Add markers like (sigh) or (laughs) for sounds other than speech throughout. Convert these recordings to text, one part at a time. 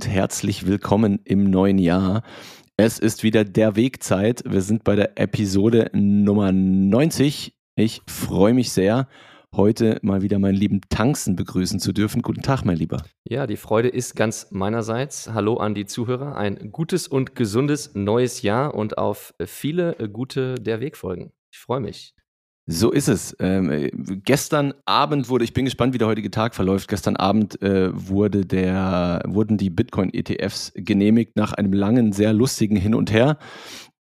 und herzlich willkommen im neuen Jahr. Es ist wieder der Wegzeit. Wir sind bei der Episode Nummer 90. Ich freue mich sehr, heute mal wieder meinen lieben Tanzen begrüßen zu dürfen. Guten Tag, mein Lieber. Ja, die Freude ist ganz meinerseits. Hallo an die Zuhörer. Ein gutes und gesundes neues Jahr und auf viele gute der Wegfolgen. Ich freue mich. So ist es. Ähm, äh, gestern Abend wurde, ich bin gespannt, wie der heutige Tag verläuft. Gestern Abend äh, wurde der, wurden die Bitcoin-ETFs genehmigt nach einem langen, sehr lustigen Hin und Her.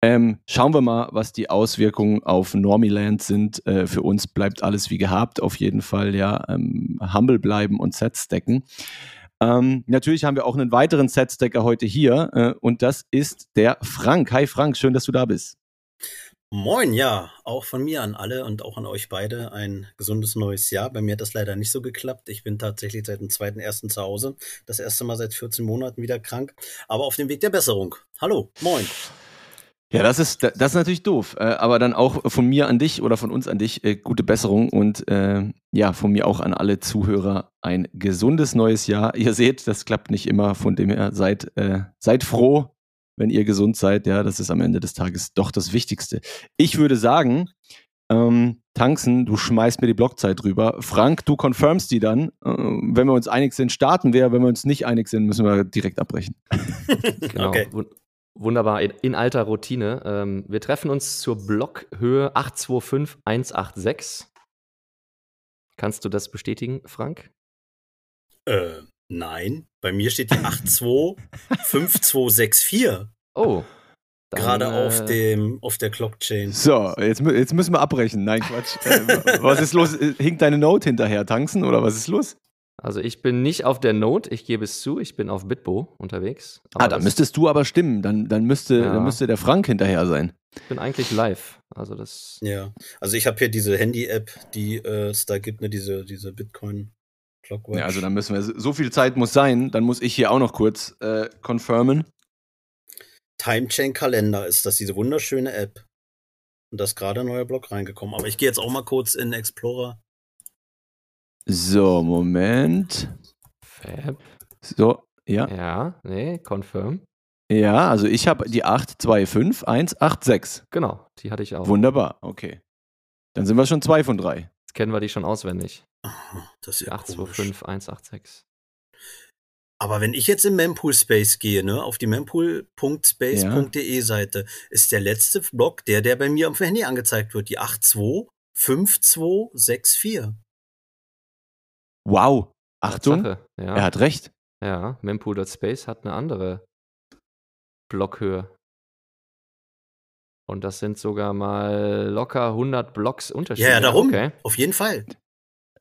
Ähm, schauen wir mal, was die Auswirkungen auf Normiland sind. Äh, für uns bleibt alles wie gehabt, auf jeden Fall, ja. Ähm, humble bleiben und Sets stacken. Ähm, natürlich haben wir auch einen weiteren Set-Stacker heute hier äh, und das ist der Frank. Hi Frank, schön, dass du da bist. Moin, ja, auch von mir an alle und auch an euch beide ein gesundes neues Jahr. Bei mir hat das leider nicht so geklappt. Ich bin tatsächlich seit dem zweiten ersten zu Hause. Das erste Mal seit 14 Monaten wieder krank, aber auf dem Weg der Besserung. Hallo, moin. Ja, das ist, das ist natürlich doof. Äh, aber dann auch von mir an dich oder von uns an dich äh, gute Besserung und äh, ja, von mir auch an alle Zuhörer ein gesundes neues Jahr. Ihr seht, das klappt nicht immer, von dem her seid, seid froh, wenn ihr gesund seid. Ja, das ist am Ende des Tages doch das Wichtigste. Ich würde sagen, ähm, Tanzen, du schmeißt mir die Blockzeit drüber. Frank, du confirmst die dann. Äh, wenn wir uns einig sind, starten wir. Wenn wir uns nicht einig sind, müssen wir direkt abbrechen. (laughs) genau. Okay. Wunderbar, in, alter Routine. Ähm, wir treffen uns zur Blockhöhe 825186. Kannst du das bestätigen, Frank? Äh, Nein, bei mir steht die 825264. Oh. Gerade äh, auf dem auf der Blockchain. So, jetzt, jetzt müssen wir abbrechen. Nein, Quatsch. äh, (laughs) was ist los? Hinkt deine Note hinterher tanzen oder was ist los? Also ich bin nicht auf der Note, ich gebe es zu, ich bin auf Bitbo unterwegs. ah, dann müsstest du aber stimmen. Dann, dann, müsste, ja. dann müsste der Frank hinterher sein. Ich bin eigentlich live. Also das. Ja, also ich habe hier diese Handy-App, die äh, es da gibt, ne, diese, diese Bitcoin. Clockwatch. Ja, also dann müssen wir, so viel Zeit muss sein, dann muss ich hier auch noch kurz äh, confirmen. Timechain Kalender ist das, diese wunderschöne App. Und da ist gerade ein neuer Blog reingekommen. Aber ich gehe jetzt auch mal kurz in Explorer. So, Moment. Fab. So, ja. Ja, nee, confirm. Ja, also ich habe die 825186. Genau, die hatte ich auch. Wunderbar, okay. Dann sind wir schon zwei von drei. Jetzt kennen wir die schon auswendig. Das ist ja 825186. Aber wenn ich jetzt im Mempool Space gehe, ne, auf die mempool.space.de ja. Seite, ist der letzte Block der, der bei mir am Handy angezeigt wird, die 825264. Wow. Achtung. Ja. Er hat recht. Ja, mempool.space hat eine andere Blockhöhe. Und das sind sogar mal locker 100 Blocks Unterschied. Ja, ja darum. Okay. Auf jeden Fall.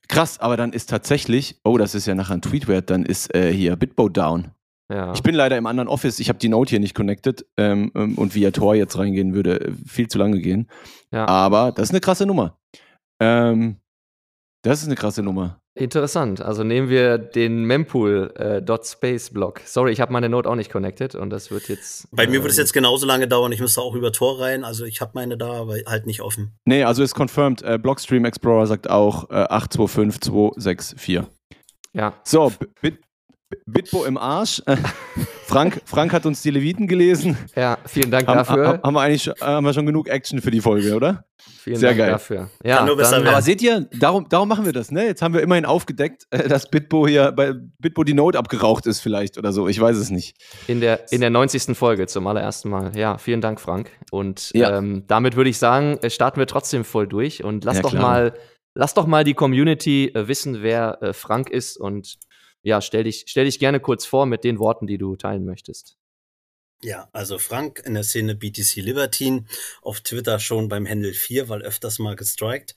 Krass, aber dann ist tatsächlich, oh, das ist ja nachher ein Tweet wert, dann ist äh, hier Bitbo down. Ja. Ich bin leider im anderen Office, ich habe die Note hier nicht connected ähm, ähm, und via Tor jetzt reingehen würde äh, viel zu lange gehen. Ja. Aber das ist eine krasse Nummer. Ähm, das ist eine krasse Nummer. Interessant. Also nehmen wir den Mempool äh, .space Block. Sorry, ich habe meine Note auch nicht connected und das wird jetzt. Bei äh, mir wird es jetzt genauso lange dauern. Ich müsste auch über Tor rein. Also ich habe meine da, aber halt nicht offen. Nee, also ist confirmed. Äh, Blockstream Explorer sagt auch äh, 825264. Ja. So, Bit Bitbo im Arsch. (laughs) Frank, Frank hat uns die Leviten gelesen. Ja, vielen Dank haben, dafür. Haben wir eigentlich haben wir schon genug Action für die Folge, oder? Vielen Sehr Dank geil. dafür. Ja, dann, aber seht ihr, darum, darum machen wir das, ne? Jetzt haben wir immerhin aufgedeckt, äh, dass Bitbo hier bei Bitbo die Note abgeraucht ist, vielleicht oder so. Ich weiß es nicht. In der, in der 90. Folge zum allerersten Mal. Ja, vielen Dank, Frank. Und ja. ähm, damit würde ich sagen, äh, starten wir trotzdem voll durch und lass ja, doch mal. Lass doch mal die Community äh, wissen, wer äh, Frank ist und ja, stell dich, stell dich gerne kurz vor mit den Worten, die du teilen möchtest. Ja, also Frank in der Szene BTC Libertine, auf Twitter schon beim Handle 4, weil öfters mal gestrikt.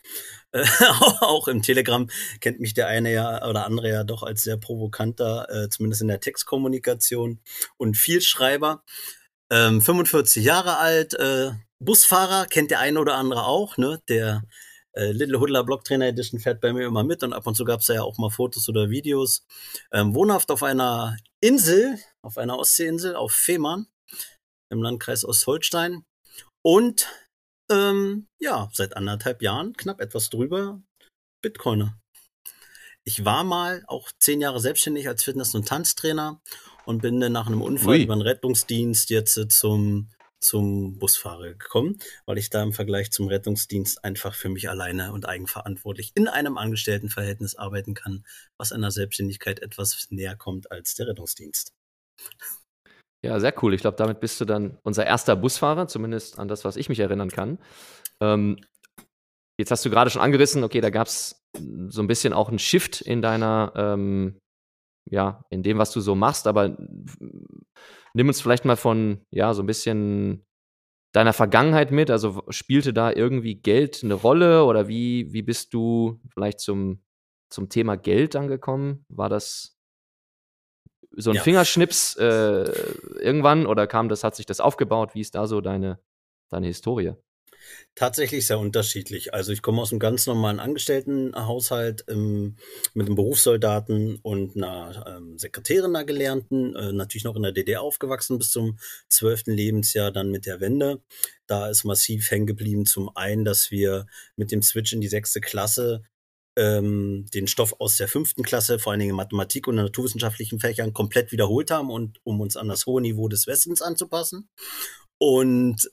Äh, (laughs) auch im Telegram kennt mich der eine ja oder andere ja doch als sehr provokanter, äh, zumindest in der Textkommunikation und Vielschreiber. Ähm, 45 Jahre alt, äh, Busfahrer kennt der eine oder andere auch, ne? Der äh, Little Hoodler Blocktrainer Edition fährt bei mir immer mit und ab und zu gab es ja auch mal Fotos oder Videos. Ähm, wohnhaft auf einer Insel, auf einer Ostseeinsel, auf Fehmarn im Landkreis Ostholstein. Und ähm, ja, seit anderthalb Jahren, knapp etwas drüber, Bitcoiner. Ich war mal auch zehn Jahre selbstständig als Fitness- und Tanztrainer und bin dann nach einem Unfall Ui. über den Rettungsdienst jetzt zum zum Busfahrer gekommen, weil ich da im Vergleich zum Rettungsdienst einfach für mich alleine und eigenverantwortlich in einem Angestelltenverhältnis arbeiten kann, was einer Selbstständigkeit etwas näher kommt als der Rettungsdienst. Ja, sehr cool. Ich glaube, damit bist du dann unser erster Busfahrer, zumindest an das, was ich mich erinnern kann. Ähm, jetzt hast du gerade schon angerissen, okay, da gab es so ein bisschen auch einen Shift in deiner, ähm, ja, in dem, was du so machst, aber nimm uns vielleicht mal von, ja, so ein bisschen deiner Vergangenheit mit. Also spielte da irgendwie Geld eine Rolle oder wie, wie bist du vielleicht zum, zum Thema Geld angekommen? War das so ein ja. Fingerschnips äh, irgendwann oder kam das, hat sich das aufgebaut? Wie ist da so deine, deine Historie? Tatsächlich sehr unterschiedlich. Also ich komme aus einem ganz normalen Angestelltenhaushalt ähm, mit einem Berufssoldaten und einer ähm, Sekretärin, einer Gelernten, äh, natürlich noch in der DDR aufgewachsen bis zum zwölften Lebensjahr, dann mit der Wende. Da ist massiv hängen geblieben. Zum einen, dass wir mit dem Switch in die sechste Klasse ähm, den Stoff aus der fünften Klasse, vor allen Dingen in Mathematik und naturwissenschaftlichen Fächern, komplett wiederholt haben und um uns an das hohe Niveau des Westens anzupassen. Und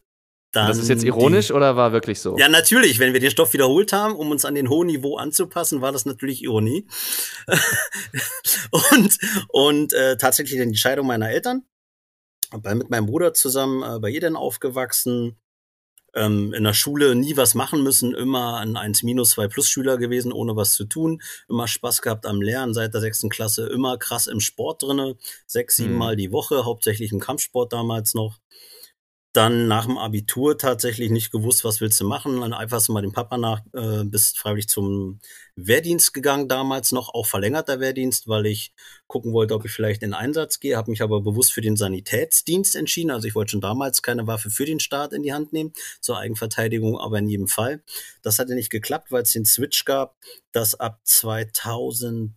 dann das ist jetzt ironisch die, oder war wirklich so? Ja, natürlich. Wenn wir den Stoff wiederholt haben, um uns an den hohen Niveau anzupassen, war das natürlich Ironie. (laughs) und und äh, tatsächlich die Scheidung meiner Eltern. Bei, mit meinem Bruder zusammen äh, bei Eden aufgewachsen. Ähm, in der Schule nie was machen müssen, immer ein 1 minus 2 plus Schüler gewesen, ohne was zu tun. Immer Spaß gehabt am Lernen seit der sechsten Klasse, immer krass im Sport drinne. Sechs, sieben mhm. Mal die Woche, hauptsächlich im Kampfsport damals noch dann nach dem Abitur tatsächlich nicht gewusst, was willst du machen. Dann einfach mal dem Papa nach, äh, bist freiwillig zum Wehrdienst gegangen damals noch, auch verlängerter Wehrdienst, weil ich gucken wollte, ob ich vielleicht in Einsatz gehe, habe mich aber bewusst für den Sanitätsdienst entschieden. Also ich wollte schon damals keine Waffe für den Staat in die Hand nehmen, zur Eigenverteidigung, aber in jedem Fall. Das hatte nicht geklappt, weil es den Switch gab, dass ab 2000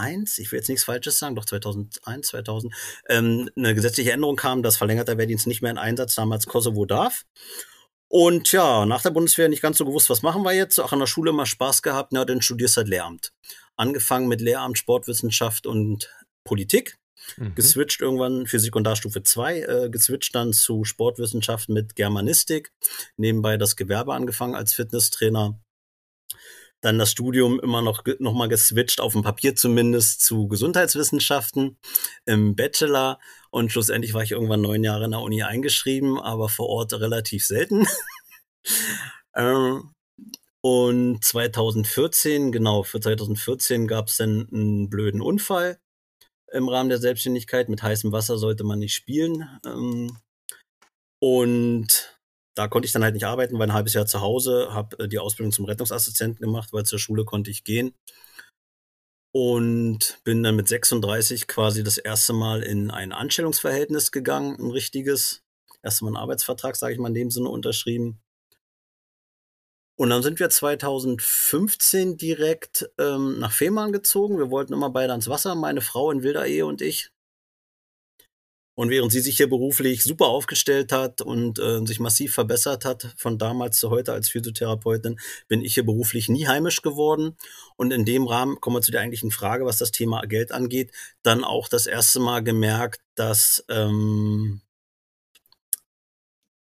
2001, ich will jetzt nichts Falsches sagen, doch 2001, 2000, ähm, eine gesetzliche Änderung kam, dass verlängerter Wehrdienst nicht mehr in Einsatz damals Kosovo darf. Und ja, nach der Bundeswehr nicht ganz so gewusst, was machen wir jetzt? Auch an der Schule immer Spaß gehabt, na, dann studierst halt Lehramt. Angefangen mit Lehramt, Sportwissenschaft und Politik. Mhm. Geswitcht irgendwann für Sekundarstufe 2, äh, geswitcht dann zu Sportwissenschaft mit Germanistik. Nebenbei das Gewerbe angefangen als Fitnesstrainer dann das Studium immer noch, noch mal geswitcht, auf dem Papier zumindest, zu Gesundheitswissenschaften im Bachelor. Und schlussendlich war ich irgendwann neun Jahre in der Uni eingeschrieben, aber vor Ort relativ selten. (laughs) ähm, und 2014, genau, für 2014 gab es dann einen blöden Unfall im Rahmen der Selbstständigkeit. Mit heißem Wasser sollte man nicht spielen. Ähm, und da konnte ich dann halt nicht arbeiten, war ein halbes Jahr zu Hause, habe äh, die Ausbildung zum Rettungsassistenten gemacht, weil zur Schule konnte ich gehen. Und bin dann mit 36 quasi das erste Mal in ein Anstellungsverhältnis gegangen, ein richtiges. Erst mal einen Arbeitsvertrag, sage ich mal, in dem Sinne unterschrieben. Und dann sind wir 2015 direkt ähm, nach Fehmarn gezogen. Wir wollten immer beide ans Wasser, meine Frau in wilder Ehe und ich. Und während sie sich hier beruflich super aufgestellt hat und äh, sich massiv verbessert hat, von damals zu heute als Physiotherapeutin, bin ich hier beruflich nie heimisch geworden. Und in dem Rahmen kommen wir zu der eigentlichen Frage, was das Thema Geld angeht, dann auch das erste Mal gemerkt, dass ähm,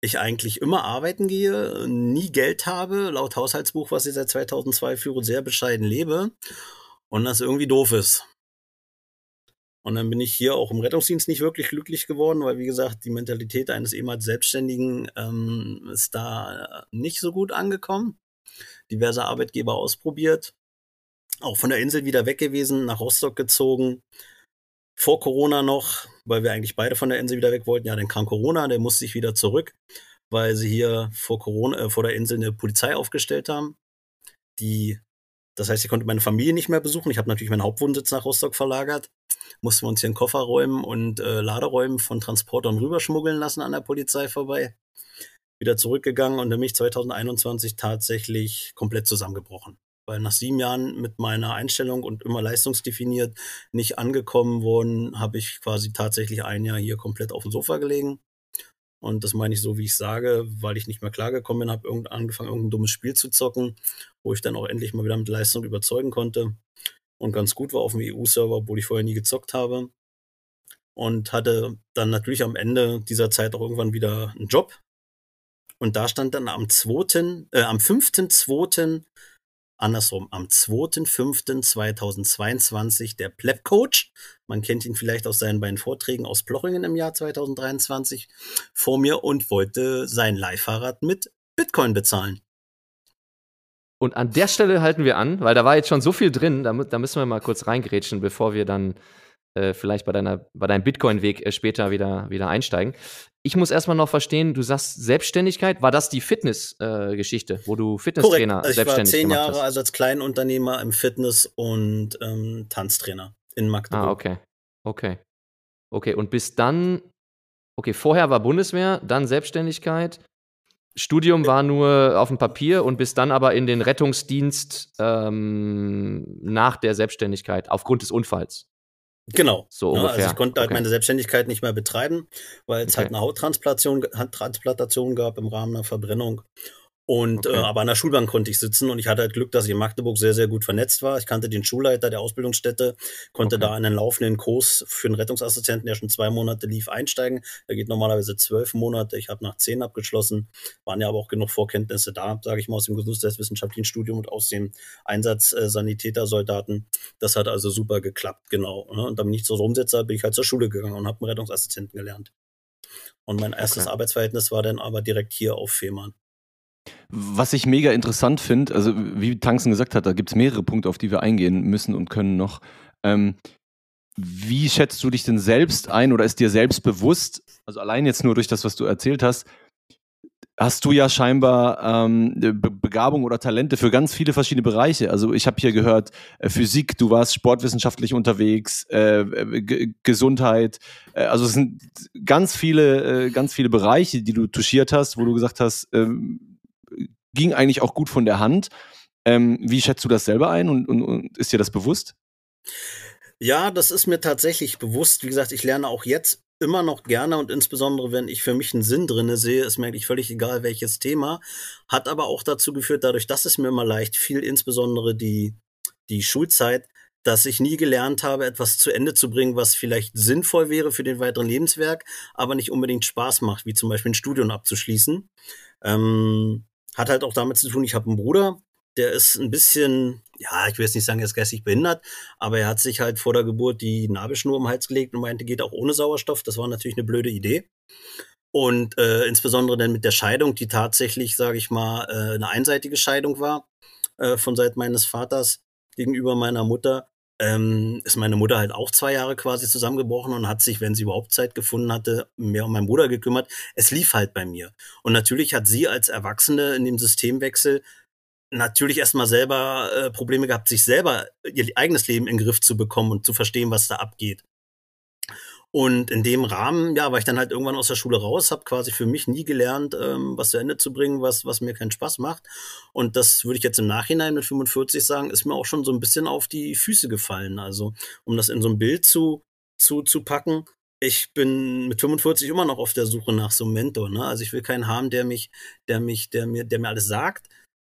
ich eigentlich immer arbeiten gehe, nie Geld habe, laut Haushaltsbuch, was ich seit 2002 führe, sehr bescheiden lebe und das irgendwie doof ist. Und dann bin ich hier auch im Rettungsdienst nicht wirklich glücklich geworden, weil, wie gesagt, die Mentalität eines ehemals Selbstständigen ähm, ist da nicht so gut angekommen. Diverse Arbeitgeber ausprobiert. Auch von der Insel wieder weg gewesen, nach Rostock gezogen. Vor Corona noch, weil wir eigentlich beide von der Insel wieder weg wollten. Ja, dann kam Corona, der musste sich wieder zurück, weil sie hier vor Corona, äh, vor der Insel eine Polizei aufgestellt haben, die das heißt, ich konnte meine Familie nicht mehr besuchen. Ich habe natürlich meinen Hauptwohnsitz nach Rostock verlagert. Mussten wir uns hier in Kofferräumen und äh, Laderäumen von Transportern rüberschmuggeln lassen an der Polizei vorbei. wieder zurückgegangen und nämlich 2021 tatsächlich komplett zusammengebrochen. Weil nach sieben Jahren mit meiner Einstellung und immer leistungsdefiniert nicht angekommen worden, habe ich quasi tatsächlich ein Jahr hier komplett auf dem Sofa gelegen. Und das meine ich so, wie ich sage, weil ich nicht mehr klargekommen bin, habe irgend, angefangen, irgendein dummes Spiel zu zocken, wo ich dann auch endlich mal wieder mit Leistung überzeugen konnte. Und ganz gut war auf dem EU-Server, obwohl ich vorher nie gezockt habe. Und hatte dann natürlich am Ende dieser Zeit auch irgendwann wieder einen Job. Und da stand dann am 2., äh, am 5.2 andersrum, am 2.5.2022 der Pleb Coach, man kennt ihn vielleicht aus seinen beiden Vorträgen aus Plochingen im Jahr 2023, vor mir und wollte sein Leihfahrrad mit Bitcoin bezahlen. Und an der Stelle halten wir an, weil da war jetzt schon so viel drin, da, da müssen wir mal kurz reingrätschen, bevor wir dann äh, vielleicht bei, deiner, bei deinem Bitcoin-Weg äh, später wieder, wieder einsteigen. Ich muss erstmal noch verstehen, du sagst Selbstständigkeit, war das die Fitness-Geschichte, äh, wo du Fitnesstrainer also selbstständig Ich war zehn Jahre also als Kleinunternehmer im Fitness- und ähm, Tanztrainer in Magdeburg. Ah, okay. Okay. Okay, und bis dann, okay, vorher war Bundeswehr, dann Selbstständigkeit. Studium war nur auf dem Papier und bis dann aber in den Rettungsdienst ähm, nach der Selbstständigkeit aufgrund des Unfalls. Genau. So ja, Also ich konnte halt okay. meine Selbstständigkeit nicht mehr betreiben, weil es halt okay. halt eine Hauttransplantation, Transplantation gab im Rahmen einer Verbrennung. Und äh, okay. äh, aber an der Schulbank konnte ich sitzen und ich hatte halt Glück, dass ich in Magdeburg sehr, sehr gut vernetzt war. Ich kannte den Schulleiter der Ausbildungsstätte, konnte okay. da einen laufenden Kurs für einen Rettungsassistenten, der schon zwei Monate lief, einsteigen. Der geht normalerweise zwölf Monate. Ich habe nach zehn abgeschlossen, waren ja aber auch genug Vorkenntnisse da, sage ich mal, aus dem gesundheitswissenschaftlichen Studium und aus dem Einsatz äh, Sanitätersoldaten. Das hat also super geklappt, genau. Ne? Und bin ich zur Umsetzer, bin ich halt zur Schule gegangen und habe einen Rettungsassistenten gelernt. Und mein erstes okay. Arbeitsverhältnis war dann aber direkt hier auf Fehmarn. Was ich mega interessant finde, also wie Tanzen gesagt hat, da gibt es mehrere Punkte, auf die wir eingehen müssen und können noch. Ähm, wie schätzt du dich denn selbst ein oder ist dir selbst bewusst, also allein jetzt nur durch das, was du erzählt hast, hast du ja scheinbar ähm, Be Begabung oder Talente für ganz viele verschiedene Bereiche. Also ich habe hier gehört, äh, Physik, du warst sportwissenschaftlich unterwegs, äh, Gesundheit. Äh, also es sind ganz viele, äh, ganz viele Bereiche, die du touchiert hast, wo du gesagt hast, ähm, ging eigentlich auch gut von der Hand. Ähm, wie schätzt du das selber ein und, und, und ist dir das bewusst? Ja, das ist mir tatsächlich bewusst. Wie gesagt, ich lerne auch jetzt immer noch gerne und insbesondere, wenn ich für mich einen Sinn drinne sehe, ist mir eigentlich völlig egal, welches Thema. Hat aber auch dazu geführt, dadurch, dass es mir immer leicht fiel, insbesondere die, die Schulzeit, dass ich nie gelernt habe, etwas zu Ende zu bringen, was vielleicht sinnvoll wäre für den weiteren Lebenswerk, aber nicht unbedingt Spaß macht, wie zum Beispiel ein Studium abzuschließen. Ähm, hat halt auch damit zu tun, ich habe einen Bruder, der ist ein bisschen, ja, ich will jetzt nicht sagen, er ist geistig behindert, aber er hat sich halt vor der Geburt die Nabelschnur um Hals gelegt und meinte, geht auch ohne Sauerstoff. Das war natürlich eine blöde Idee. Und äh, insbesondere dann mit der Scheidung, die tatsächlich, sage ich mal, äh, eine einseitige Scheidung war äh, von Seiten meines Vaters gegenüber meiner Mutter, ähm, ist meine Mutter halt auch zwei Jahre quasi zusammengebrochen und hat sich, wenn sie überhaupt Zeit gefunden hatte, mehr um meinen Bruder gekümmert. Es lief halt bei mir. Und natürlich hat sie als Erwachsene in dem Systemwechsel natürlich erstmal selber äh, Probleme gehabt, sich selber ihr eigenes Leben in den Griff zu bekommen und zu verstehen, was da abgeht. Und in dem Rahmen, ja, war ich dann halt irgendwann aus der Schule raus, habe quasi für mich nie gelernt, ähm, was zu Ende zu bringen, was, was mir keinen Spaß macht. Und das würde ich jetzt im Nachhinein mit 45 sagen, ist mir auch schon so ein bisschen auf die Füße gefallen. Also, um das in so ein Bild zu, zu, zu packen, ich bin mit 45 immer noch auf der Suche nach so einem Mentor. Ne? Also ich will keinen haben, der mich, der mich, der mir, der mir alles sagt,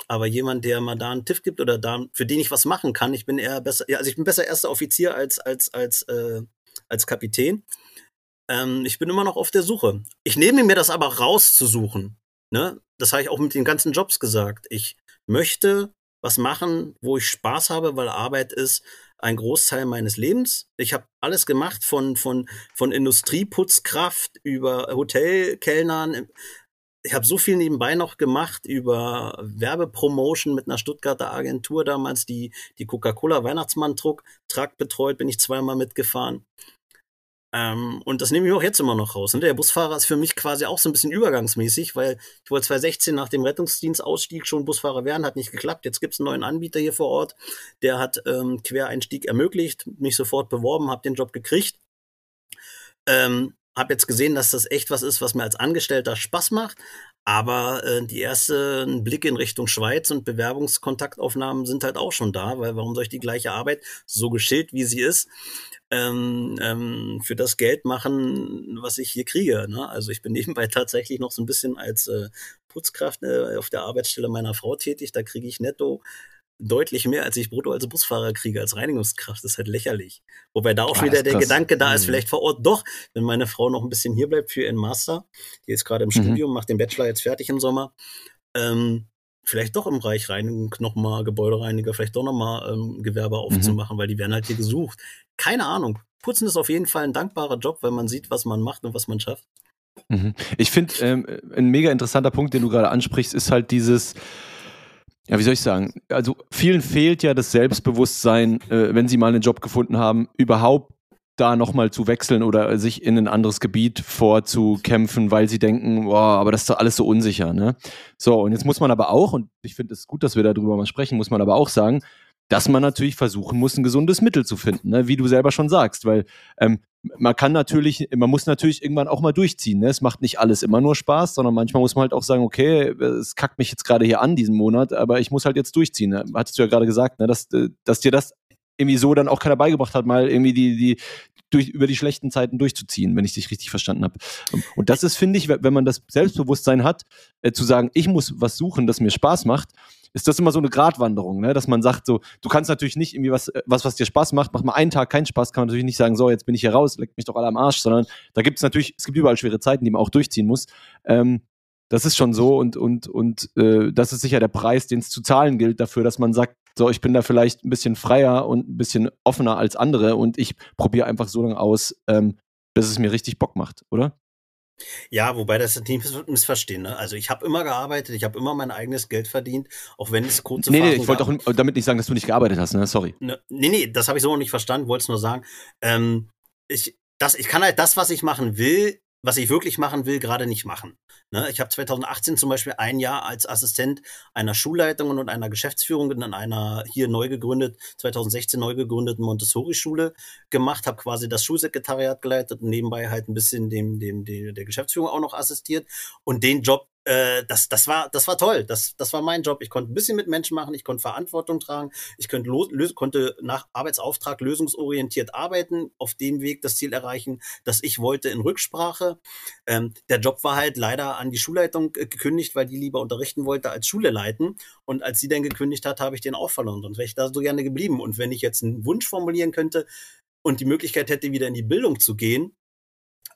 aber jemand, der mal da einen Tipp gibt oder da, für den ich was machen kann. Ich bin eher besser, ja, also ich bin besser erster Offizier als als als äh, als Kapitän. Ähm, ich bin immer noch auf der Suche. Ich nehme mir das aber rauszusuchen. Ne? Das habe ich auch mit den ganzen Jobs gesagt. Ich möchte was machen, wo ich Spaß habe, weil Arbeit ist ein Großteil meines Lebens. Ich habe alles gemacht von, von, von Industrieputzkraft über Hotelkellnern. Ich habe so viel nebenbei noch gemacht über Werbepromotion mit einer Stuttgarter Agentur damals, die die Coca-Cola Weihnachtsmann-Truck Truck betreut, bin ich zweimal mitgefahren. Ähm, und das nehme ich auch jetzt immer noch raus. Und der Busfahrer ist für mich quasi auch so ein bisschen übergangsmäßig, weil ich wollte 2016 nach dem Rettungsdienstausstieg schon Busfahrer werden, hat nicht geklappt. Jetzt gibt es einen neuen Anbieter hier vor Ort, der hat ähm, Quereinstieg ermöglicht, mich sofort beworben, habe den Job gekriegt. Ähm, habe jetzt gesehen, dass das echt was ist, was mir als Angestellter Spaß macht. Aber äh, die ersten Blicke in Richtung Schweiz und Bewerbungskontaktaufnahmen sind halt auch schon da, weil warum soll ich die gleiche Arbeit, so geschillt wie sie ist, ähm, ähm, für das Geld machen, was ich hier kriege. Ne? Also ich bin (laughs) nebenbei tatsächlich noch so ein bisschen als äh, Putzkraft äh, auf der Arbeitsstelle meiner Frau tätig. Da kriege ich netto deutlich mehr, als ich brutto als Busfahrer kriege, als Reinigungskraft. Das ist halt lächerlich. Wobei da auch ah, wieder der krass. Gedanke da ist, mhm. vielleicht vor Ort doch, wenn meine Frau noch ein bisschen hier bleibt für ihren Master, die ist gerade im mhm. Studium, macht den Bachelor jetzt fertig im Sommer, ähm, vielleicht doch im Bereich Reinigung nochmal Gebäudereiniger, vielleicht doch nochmal ähm, Gewerbe mhm. aufzumachen, mhm. weil die werden halt hier gesucht. Keine Ahnung. Putzen ist auf jeden Fall ein dankbarer Job, weil man sieht, was man macht und was man schafft. Mhm. Ich finde, ähm, ein mega interessanter Punkt, den du gerade ansprichst, ist halt dieses, ja, wie soll ich sagen? Also vielen fehlt ja das Selbstbewusstsein, äh, wenn sie mal einen Job gefunden haben, überhaupt da nochmal zu wechseln oder sich in ein anderes Gebiet vorzukämpfen, weil sie denken, boah, aber das ist doch alles so unsicher. Ne? So, und jetzt muss man aber auch, und ich finde es gut, dass wir darüber mal sprechen, muss man aber auch sagen, dass man natürlich versuchen muss, ein gesundes Mittel zu finden, ne? wie du selber schon sagst, weil ähm, man kann natürlich, man muss natürlich irgendwann auch mal durchziehen. Ne? Es macht nicht alles immer nur Spaß, sondern manchmal muss man halt auch sagen, okay, es kackt mich jetzt gerade hier an diesen Monat, aber ich muss halt jetzt durchziehen. Ne? Hattest du ja gerade gesagt, ne? dass, dass dir das irgendwie so dann auch keiner beigebracht hat, mal irgendwie die, die, durch, über die schlechten Zeiten durchzuziehen, wenn ich dich richtig verstanden habe. Und das ist, finde ich, wenn man das Selbstbewusstsein hat, äh, zu sagen, ich muss was suchen, das mir Spaß macht, ist das immer so eine Gratwanderung, ne? dass man sagt, so, du kannst natürlich nicht irgendwie was, äh, was, was dir Spaß macht, mach mal einen Tag keinen Spaß, kann man natürlich nicht sagen, so, jetzt bin ich hier raus, leckt mich doch alle am Arsch, sondern da gibt es natürlich, es gibt überall schwere Zeiten, die man auch durchziehen muss. Ähm, das ist schon so und, und, und äh, das ist sicher der Preis, den es zu zahlen gilt dafür, dass man sagt, so, ich bin da vielleicht ein bisschen freier und ein bisschen offener als andere und ich probiere einfach so lange aus, ähm, bis es mir richtig Bock macht, oder? Ja, wobei das nicht missverstehen. Ne? Also ich habe immer gearbeitet, ich habe immer mein eigenes Geld verdient, auch wenn es kurze Nee, nee, ich wollte auch damit nicht sagen, dass du nicht gearbeitet hast, ne? Sorry. Ne, nee, nee, das habe ich so noch nicht verstanden, wollte es nur sagen. Ähm, ich, das, ich kann halt das, was ich machen will, was ich wirklich machen will, gerade nicht machen. Ne? Ich habe 2018 zum Beispiel ein Jahr als Assistent einer Schulleitung und einer Geschäftsführung in einer hier neu gegründet, 2016 neu gegründeten Montessori-Schule gemacht, habe quasi das Schulsekretariat geleitet und nebenbei halt ein bisschen dem, dem, dem der Geschäftsführung auch noch assistiert. Und den Job äh, das, das, war, das war toll. Das, das war mein Job. Ich konnte ein bisschen mit Menschen machen, ich konnte Verantwortung tragen, ich konnte, lös konnte nach Arbeitsauftrag lösungsorientiert arbeiten, auf dem Weg das Ziel erreichen, das ich wollte in Rücksprache. Ähm, der Job war halt leider an die Schulleitung gekündigt, weil die lieber unterrichten wollte als Schule leiten. Und als sie dann gekündigt hat, habe ich den auch verloren. Sonst wäre ich da so gerne geblieben. Und wenn ich jetzt einen Wunsch formulieren könnte und die Möglichkeit hätte, wieder in die Bildung zu gehen,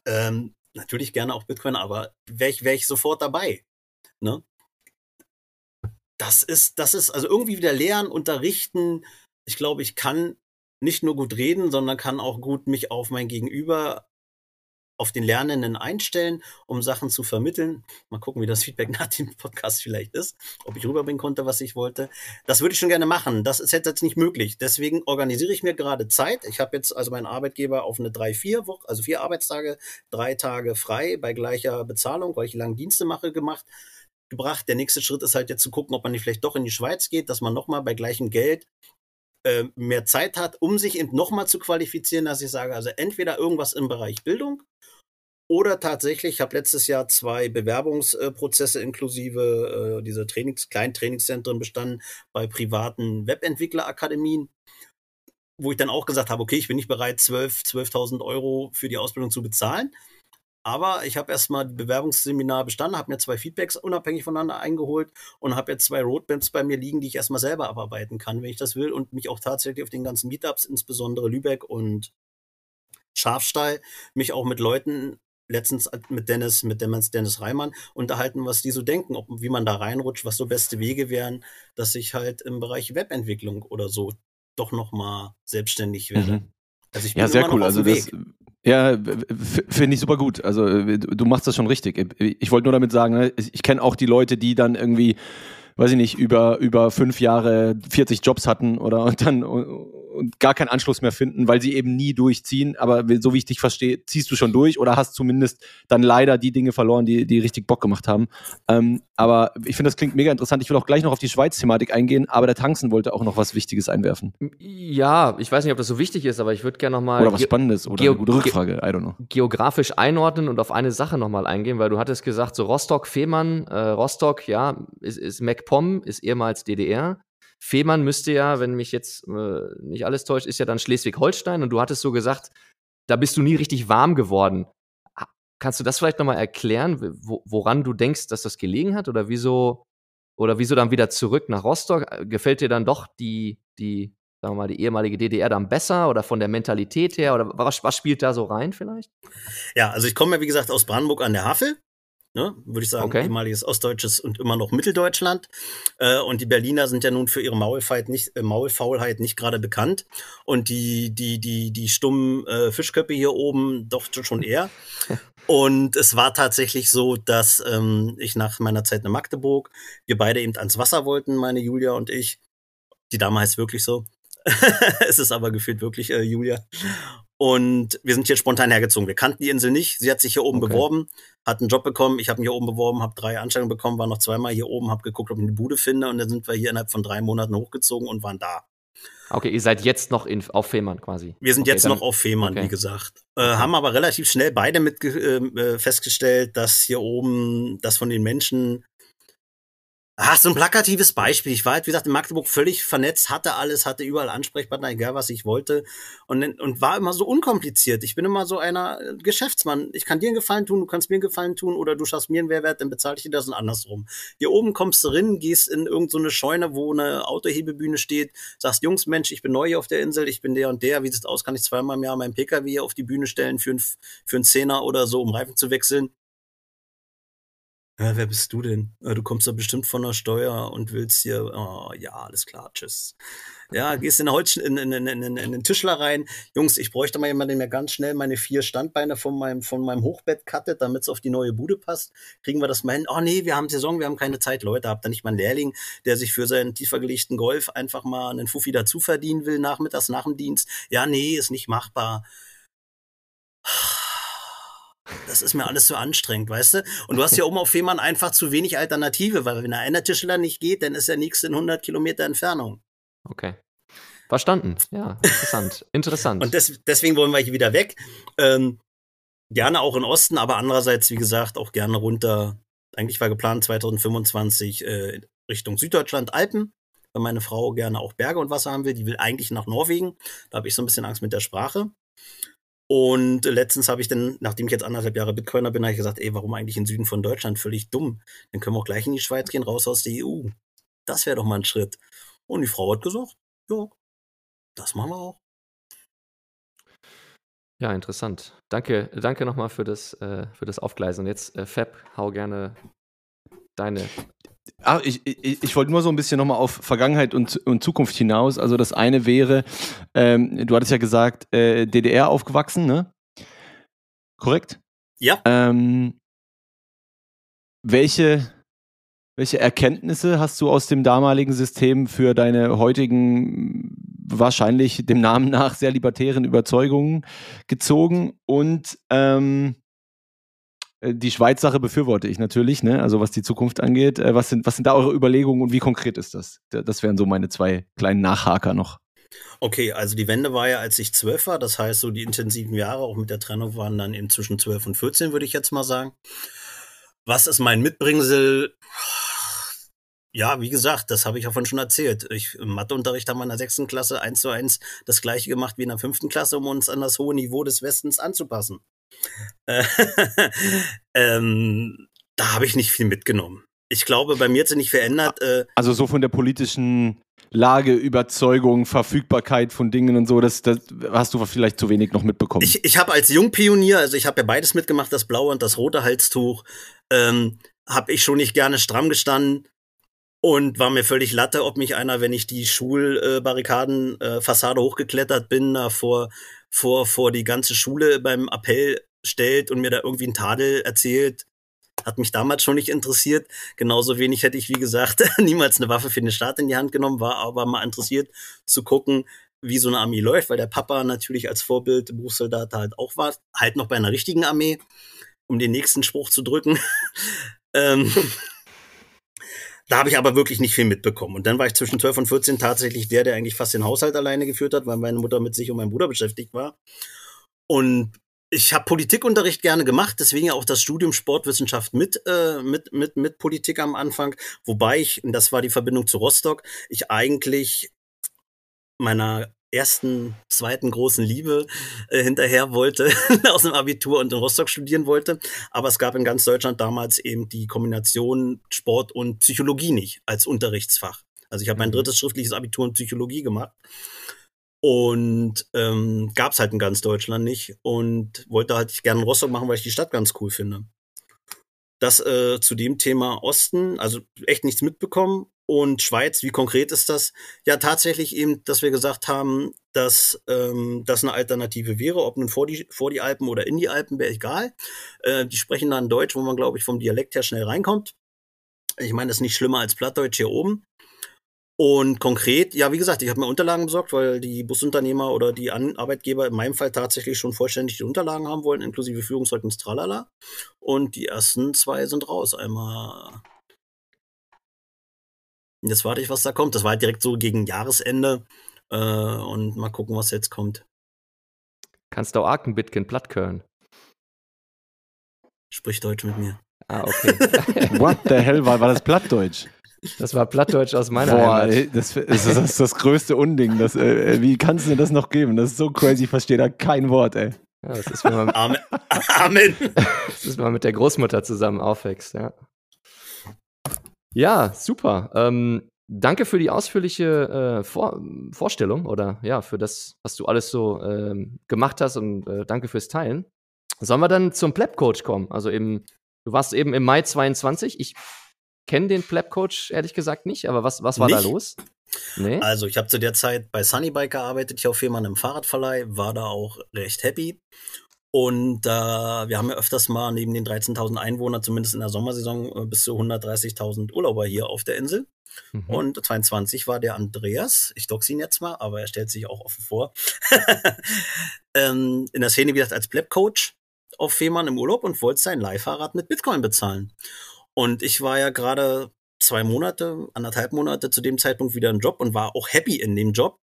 ähm, natürlich gerne auch Bitcoin, aber wäre ich, wär ich sofort dabei. Ne? Das ist, das ist, also irgendwie wieder lernen, unterrichten. Ich glaube, ich kann nicht nur gut reden, sondern kann auch gut mich auf mein Gegenüber auf den Lernenden einstellen, um Sachen zu vermitteln. Mal gucken, wie das Feedback (laughs) nach dem Podcast vielleicht ist, ob ich rüberbringen konnte, was ich wollte. Das würde ich schon gerne machen. Das ist jetzt nicht möglich. Deswegen organisiere ich mir gerade Zeit. Ich habe jetzt also meinen Arbeitgeber auf eine drei, vier Woche, also vier Arbeitstage, drei Tage frei bei gleicher Bezahlung, weil ich lange Dienste mache, gemacht gebracht. Der nächste Schritt ist halt jetzt zu gucken, ob man nicht vielleicht doch in die Schweiz geht, dass man nochmal bei gleichem Geld äh, mehr Zeit hat, um sich eben nochmal zu qualifizieren, dass ich sage, also entweder irgendwas im Bereich Bildung oder tatsächlich, ich habe letztes Jahr zwei Bewerbungsprozesse inklusive äh, diese Trainings, kleinen Trainingszentren bestanden bei privaten Webentwicklerakademien, wo ich dann auch gesagt habe, okay, ich bin nicht bereit, 12.000 12 Euro für die Ausbildung zu bezahlen. Aber ich habe erstmal Bewerbungsseminar bestanden, habe mir zwei Feedbacks unabhängig voneinander eingeholt und habe jetzt zwei Roadmaps bei mir liegen, die ich erstmal selber abarbeiten kann, wenn ich das will und mich auch tatsächlich auf den ganzen Meetups, insbesondere Lübeck und Schafstall, mich auch mit Leuten letztens mit Dennis, mit Dennis Reimann unterhalten, was die so denken, ob, wie man da reinrutscht, was so beste Wege wären, dass ich halt im Bereich Webentwicklung oder so doch nochmal selbstständig werde. Mhm. Also ja, sehr cool. Also das, ja, finde ich super gut. Also du machst das schon richtig. Ich wollte nur damit sagen, ne, ich kenne auch die Leute, die dann irgendwie weiß ich nicht, über, über fünf Jahre 40 Jobs hatten oder und dann und gar keinen Anschluss mehr finden, weil sie eben nie durchziehen. Aber so wie ich dich verstehe, ziehst du schon durch oder hast zumindest dann leider die Dinge verloren, die, die richtig Bock gemacht haben. Ähm, aber ich finde, das klingt mega interessant. Ich will auch gleich noch auf die Schweiz-Thematik eingehen, aber der Tanzen wollte auch noch was Wichtiges einwerfen. Ja, ich weiß nicht, ob das so wichtig ist, aber ich würde gerne noch mal oder was Spannendes oder eine gute Rückfrage, I don't know. Geografisch einordnen und auf eine Sache noch mal eingehen, weil du hattest gesagt, so Rostock, Fehmarn, äh, Rostock, ja, ist, ist MacPom, ist ehemals DDR. Fehmarn müsste ja, wenn mich jetzt äh, nicht alles täuscht, ist ja dann Schleswig-Holstein und du hattest so gesagt, da bist du nie richtig warm geworden. Kannst du das vielleicht nochmal erklären, woran du denkst, dass das gelegen hat oder wieso oder wieso dann wieder zurück nach Rostock? Gefällt dir dann doch die, die, sagen wir mal, die ehemalige DDR dann besser oder von der Mentalität her oder was, was spielt da so rein vielleicht? Ja, also ich komme ja wie gesagt aus Brandenburg an der Havel ne, würde ich sagen, okay. ehemaliges Ostdeutsches und immer noch Mitteldeutschland. Äh, und die Berliner sind ja nun für ihre Maulfaulheit nicht, äh, Maulfaulheit nicht gerade bekannt. Und die, die, die, die stummen äh, Fischköpfe hier oben doch schon (laughs) eher. und es war tatsächlich so, dass ähm, ich nach meiner Zeit in Magdeburg, wir beide eben ans Wasser wollten, meine Julia und ich. Die Dame heißt wirklich so. (laughs) es ist aber gefühlt wirklich äh, Julia. Und wir sind hier spontan hergezogen. Wir kannten die Insel nicht. Sie hat sich hier oben okay. beworben, hat einen Job bekommen. Ich habe mich hier oben beworben, habe drei Anstellungen bekommen, war noch zweimal hier oben, habe geguckt, ob ich eine Bude finde. Und dann sind wir hier innerhalb von drei Monaten hochgezogen und waren da. Okay, ihr seid jetzt noch in, auf Fehmarn quasi. Wir sind okay, jetzt noch auf Fehmarn, okay. wie gesagt. Äh, haben aber relativ schnell beide mit äh, äh, festgestellt, dass hier oben, das von den Menschen Ach, so ein plakatives Beispiel. Ich war halt, wie gesagt, in Magdeburg völlig vernetzt, hatte alles, hatte überall Ansprechpartner, egal was ich wollte. Und, und war immer so unkompliziert. Ich bin immer so einer äh, Geschäftsmann. Ich kann dir einen Gefallen tun, du kannst mir einen Gefallen tun oder du schaffst mir einen Mehrwert, dann bezahle ich dir das und andersrum. Hier oben kommst du rein, gehst in irgendeine so Scheune, wo eine Autohebebühne steht, sagst, Jungs, Mensch, ich bin neu hier auf der Insel, ich bin der und der, wie sieht's aus, kann ich zweimal im Jahr meinen Pkw hier auf die Bühne stellen für, ein, für einen Zehner oder so, um Reifen zu wechseln. Ja, wer bist du denn? Äh, du kommst da bestimmt von der Steuer und willst hier, oh, ja, alles klar, tschüss. Ja, gehst in, Holz, in, in, in, in, in den Tischler rein. Jungs, ich bräuchte mal jemanden, der mir ganz schnell meine vier Standbeine von meinem, von meinem Hochbett cuttet, damit es auf die neue Bude passt. Kriegen wir das mal hin? Oh nee, wir haben Saison, wir haben keine Zeit. Leute, habt ihr nicht mal einen Lehrling, der sich für seinen tiefer gelegten Golf einfach mal einen Fuffi dazu verdienen will, nachmittags nach dem Dienst? Ja, nee, ist nicht machbar das ist mir alles zu anstrengend, weißt du? Und du hast ja oben auf Fehmarn einfach zu wenig Alternative, weil wenn der eine Tischler nicht geht, dann ist der nächste in 100 Kilometer Entfernung. Okay. Verstanden. Ja, interessant. (laughs) interessant. Und des, deswegen wollen wir hier wieder weg. Ähm, gerne auch in Osten, aber andererseits, wie gesagt, auch gerne runter. Eigentlich war geplant 2025 äh, Richtung Süddeutschland, Alpen, weil meine Frau gerne auch Berge und Wasser haben will. Die will eigentlich nach Norwegen. Da habe ich so ein bisschen Angst mit der Sprache. Und letztens habe ich dann, nachdem ich jetzt anderthalb Jahre Bitcoiner bin, habe ich gesagt, ey, warum eigentlich im Süden von Deutschland? Völlig dumm. Dann können wir auch gleich in die Schweiz gehen, raus aus der EU. Das wäre doch mal ein Schritt. Und die Frau hat gesagt, ja, das machen wir auch. Ja, interessant. Danke, danke nochmal für das, äh, für das Aufgleisen. Und jetzt, äh, Fab, hau gerne deine Ach, ich, ich, ich wollte nur so ein bisschen nochmal auf Vergangenheit und, und Zukunft hinaus. Also das eine wäre, ähm, du hattest ja gesagt, äh, DDR aufgewachsen, ne? Korrekt? Ja. Ähm, welche, welche Erkenntnisse hast du aus dem damaligen System für deine heutigen, wahrscheinlich dem Namen nach sehr libertären Überzeugungen gezogen? Und ähm, äh, die Schweiz-Sache befürworte ich natürlich, ne? also was die Zukunft angeht. Äh, was sind, was sind da eure Überlegungen und wie konkret ist das? Das wären so meine zwei kleinen Nachhaker noch. Okay, also die Wende war ja, als ich zwölf war. Das heißt, so die intensiven Jahre auch mit der Trennung waren dann eben zwischen zwölf und 14, würde ich jetzt mal sagen. Was ist mein Mitbringsel? Ja, wie gesagt, das habe ich ja schon erzählt. Ich im Matheunterricht haben wir in der sechsten Klasse eins zu eins das gleiche gemacht wie in der fünften Klasse, um uns an das hohe Niveau des Westens anzupassen. (laughs) ähm, da habe ich nicht viel mitgenommen. Ich glaube, bei mir hat sich nicht verändert. Äh, also so von der politischen Lage, Überzeugung, Verfügbarkeit von Dingen und so, das, das hast du vielleicht zu wenig noch mitbekommen. Ich, ich habe als Jungpionier, also ich habe ja beides mitgemacht, das blaue und das rote Halstuch, ähm, habe ich schon nicht gerne stramm gestanden und war mir völlig latte, ob mich einer, wenn ich die Schulbarrikadenfassade äh, hochgeklettert bin, da vor, vor, vor die ganze Schule beim Appell stellt und mir da irgendwie einen Tadel erzählt. Hat mich damals schon nicht interessiert. Genauso wenig hätte ich, wie gesagt, (laughs) niemals eine Waffe für den Staat in die Hand genommen, war aber mal interessiert zu gucken, wie so eine Armee läuft, weil der Papa natürlich als Vorbild Berufssoldat halt auch war, halt noch bei einer richtigen Armee, um den nächsten Spruch zu drücken. (laughs) ähm, da habe ich aber wirklich nicht viel mitbekommen. Und dann war ich zwischen 12 und 14 tatsächlich der, der eigentlich fast den Haushalt alleine geführt hat, weil meine Mutter mit sich und meinem Bruder beschäftigt war. Und ich habe Politikunterricht gerne gemacht, deswegen auch das Studium Sportwissenschaft mit, äh, mit, mit, mit Politik am Anfang. Wobei ich, und das war die Verbindung zu Rostock, ich eigentlich meiner ersten, zweiten großen Liebe äh, hinterher wollte, (laughs) aus dem Abitur und in Rostock studieren wollte. Aber es gab in ganz Deutschland damals eben die Kombination Sport und Psychologie nicht als Unterrichtsfach. Also ich habe mein mhm. drittes schriftliches Abitur in Psychologie gemacht und ähm, gab es halt in ganz Deutschland nicht und wollte halt gerne Rostock machen, weil ich die Stadt ganz cool finde. Das äh, zu dem Thema Osten, also echt nichts mitbekommen und Schweiz, wie konkret ist das? Ja, tatsächlich eben, dass wir gesagt haben, dass ähm, das eine Alternative wäre, ob nun vor die, vor die Alpen oder in die Alpen, wäre egal. Äh, die sprechen dann Deutsch, wo man, glaube ich, vom Dialekt her schnell reinkommt. Ich meine, das ist nicht schlimmer als Plattdeutsch hier oben. Und konkret, ja, wie gesagt, ich habe mir Unterlagen besorgt, weil die Busunternehmer oder die An Arbeitgeber in meinem Fall tatsächlich schon vollständig die Unterlagen haben wollen, inklusive Führungszeugnis Tralala. Und die ersten zwei sind raus. Einmal Jetzt warte ich, was da kommt. Das war halt direkt so gegen Jahresende. Äh, und mal gucken, was jetzt kommt. Kannst du auch Arkenbitken plattkören? Sprich Deutsch mit mir. Ah, okay. (laughs) (laughs) What the hell war, war das Plattdeutsch? Das war Plattdeutsch aus meiner Boah, Heimat. Ey, das, ist, das ist das größte Unding. Das, äh, wie kannst du dir das noch geben? Das ist so crazy, ich verstehe da kein Wort, ey. Ja, das ist, wenn man, (laughs) Amen. Amen. das ist, wenn man mit der Großmutter zusammen aufwächst, ja. Ja, super. Ähm, danke für die ausführliche äh, Vor Vorstellung oder ja, für das, was du alles so ähm, gemacht hast und äh, danke fürs Teilen. Sollen wir dann zum Pleb-Coach kommen? Also eben, du warst eben im Mai 22. Ich kenne den Pleb-Coach ehrlich gesagt nicht, aber was, was war nicht? da los? Nee? Also ich habe zu der Zeit bei Sunnybike gearbeitet, hier auf Fehmarn im Fahrradverleih, war da auch recht happy und äh, wir haben ja öfters mal neben den 13.000 Einwohnern, zumindest in der Sommersaison, äh, bis zu 130.000 Urlauber hier auf der Insel. Mhm. Und 22 war der Andreas, ich dox ihn jetzt mal, aber er stellt sich auch offen vor, (laughs) ähm, in der Szene, wie gesagt, als Pleb-Coach auf Fehmarn im Urlaub und wollte sein Leihfahrrad mit Bitcoin bezahlen. Und ich war ja gerade zwei Monate, anderthalb Monate zu dem Zeitpunkt wieder einen Job und war auch happy in dem Job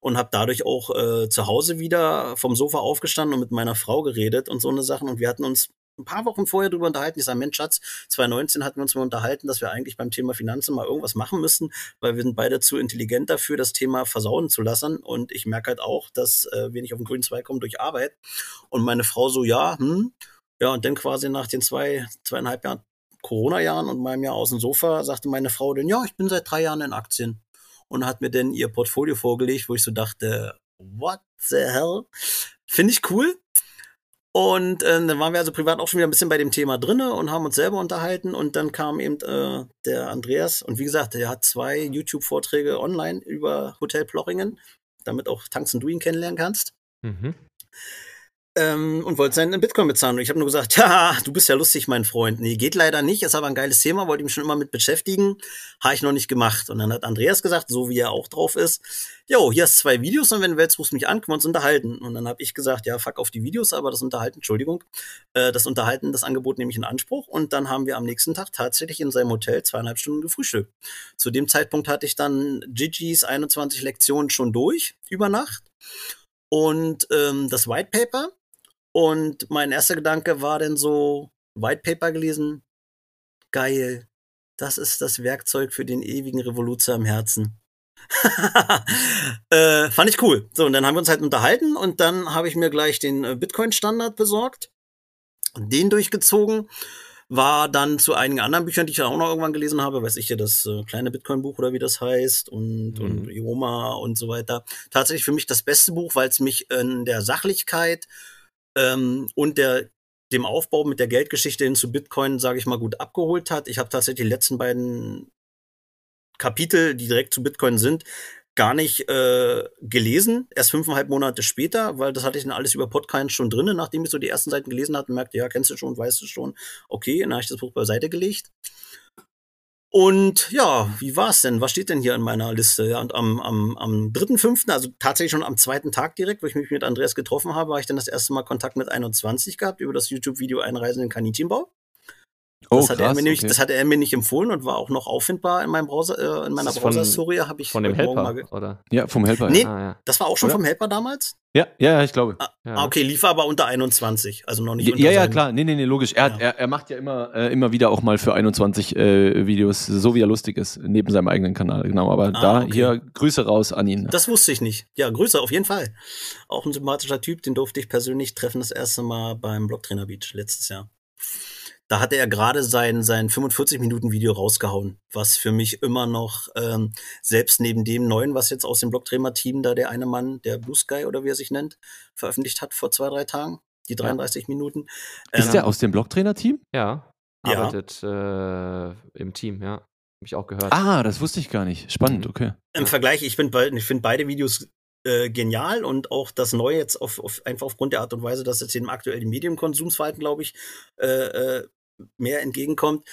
und habe dadurch auch äh, zu Hause wieder vom Sofa aufgestanden und mit meiner Frau geredet und so eine Sachen und wir hatten uns ein paar Wochen vorher darüber unterhalten. Ich sage, Mensch, Schatz, 2019 hatten wir uns mal unterhalten, dass wir eigentlich beim Thema Finanzen mal irgendwas machen müssen, weil wir sind beide zu intelligent dafür, das Thema versauen zu lassen. Und ich merke halt auch, dass äh, wir nicht auf den grünen Zweig kommen durch Arbeit. Und meine Frau so, ja, hm, ja, und dann quasi nach den zwei, zweieinhalb Jahren Corona-Jahren und meinem Jahr aus dem Sofa sagte meine Frau dann, ja, ich bin seit drei Jahren in Aktien. Und hat mir dann ihr Portfolio vorgelegt, wo ich so dachte, what the hell? Finde ich cool. Und äh, dann waren wir also privat auch schon wieder ein bisschen bei dem Thema drinne und haben uns selber unterhalten. Und dann kam eben äh, der Andreas. Und wie gesagt, der hat zwei YouTube-Vorträge online über Hotel Plochingen, damit auch Tanks und du ihn kennenlernen kannst. Mhm ähm, und wollte seinen Bitcoin bezahlen. Und ich habe nur gesagt, (laughs) ja, du bist ja lustig, mein Freund. Nee, geht leider nicht, ist aber ein geiles Thema, wollte ich mich schon immer mit beschäftigen. Habe ich noch nicht gemacht. Und dann hat Andreas gesagt, so wie er auch drauf ist, jo, hier hast zwei Videos und wenn du willst, rufst mich an, können wir uns unterhalten. Und dann habe ich gesagt, ja, fuck auf die Videos, aber das Unterhalten, Entschuldigung, äh, das Unterhalten, das Angebot nehme ich in Anspruch. Und dann haben wir am nächsten Tag tatsächlich in seinem Hotel zweieinhalb Stunden gefrühstückt. Zu dem Zeitpunkt hatte ich dann Gigis 21 Lektionen schon durch, über Nacht. Und ähm, das White Paper, und mein erster Gedanke war dann so, White Paper gelesen, geil, das ist das Werkzeug für den ewigen Revoluzer im Herzen. (laughs) äh, fand ich cool. So, und dann haben wir uns halt unterhalten und dann habe ich mir gleich den äh, Bitcoin-Standard besorgt, den durchgezogen, war dann zu einigen anderen Büchern, die ich auch noch irgendwann gelesen habe, weiß ich ja, das äh, kleine Bitcoin-Buch oder wie das heißt und, mhm. und Ioma und so weiter. Tatsächlich für mich das beste Buch, weil es mich in der Sachlichkeit ähm, und der dem Aufbau mit der Geldgeschichte hin zu Bitcoin, sage ich mal, gut abgeholt hat. Ich habe tatsächlich die letzten beiden Kapitel, die direkt zu Bitcoin sind, gar nicht äh, gelesen, erst fünfeinhalb Monate später, weil das hatte ich dann alles über Podcast schon drinnen, nachdem ich so die ersten Seiten gelesen hatte, merkte, ja, kennst du schon, weißt du schon, okay, dann habe ich das Buch beiseite gelegt. Und ja, wie war's denn? Was steht denn hier in meiner Liste? Ja, und am, am, am 3.5., also tatsächlich schon am zweiten Tag direkt, wo ich mich mit Andreas getroffen habe, habe ich dann das erste Mal Kontakt mit 21 gehabt über das YouTube-Video Einreisen in Kaninchenbau. Oh, das, hat krass, er mir nämlich, okay. das hatte er mir nicht empfohlen und war auch noch auffindbar in meinem Browser, äh, in meiner Browser-Story habe ich von dem Helper, oder? Ja, vom Helper. Nee, ah, ja. das war auch schon oder? vom Helper damals? Ja, ja, ich glaube. Ah, ja. okay, lief aber unter 21, also noch nicht ja, unter Ja, ja, klar. Nee, nee, nee, logisch. Er, ja. er, er macht ja immer, äh, immer wieder auch mal für 21 äh, Videos, so wie er lustig ist, neben seinem eigenen Kanal, genau. Aber ah, da okay. hier Grüße raus an ihn. Das wusste ich nicht. Ja, Grüße auf jeden Fall. Auch ein sympathischer Typ, den durfte ich persönlich treffen das erste Mal beim Blocktrainer Beach letztes Jahr. Da hatte er gerade sein, sein 45-Minuten-Video rausgehauen, was für mich immer noch, ähm, selbst neben dem neuen, was jetzt aus dem Blogträmer-Team da der eine Mann, der Blue Sky oder wie er sich nennt, veröffentlicht hat vor zwei, drei Tagen, die 33 ja. Minuten. Ist ähm, der aus dem Blogtrainer-Team? Ja, arbeitet ja. Äh, im Team, ja. Hab ich auch gehört. Ah, das wusste ich gar nicht. Spannend, mhm. okay. Im Vergleich, ich finde ich find beide Videos äh, genial und auch das Neue jetzt auf, auf, einfach aufgrund der Art und Weise, dass es dem aktuellen Medienkonsumsverhalten, glaube ich, äh, äh, mehr entgegenkommt.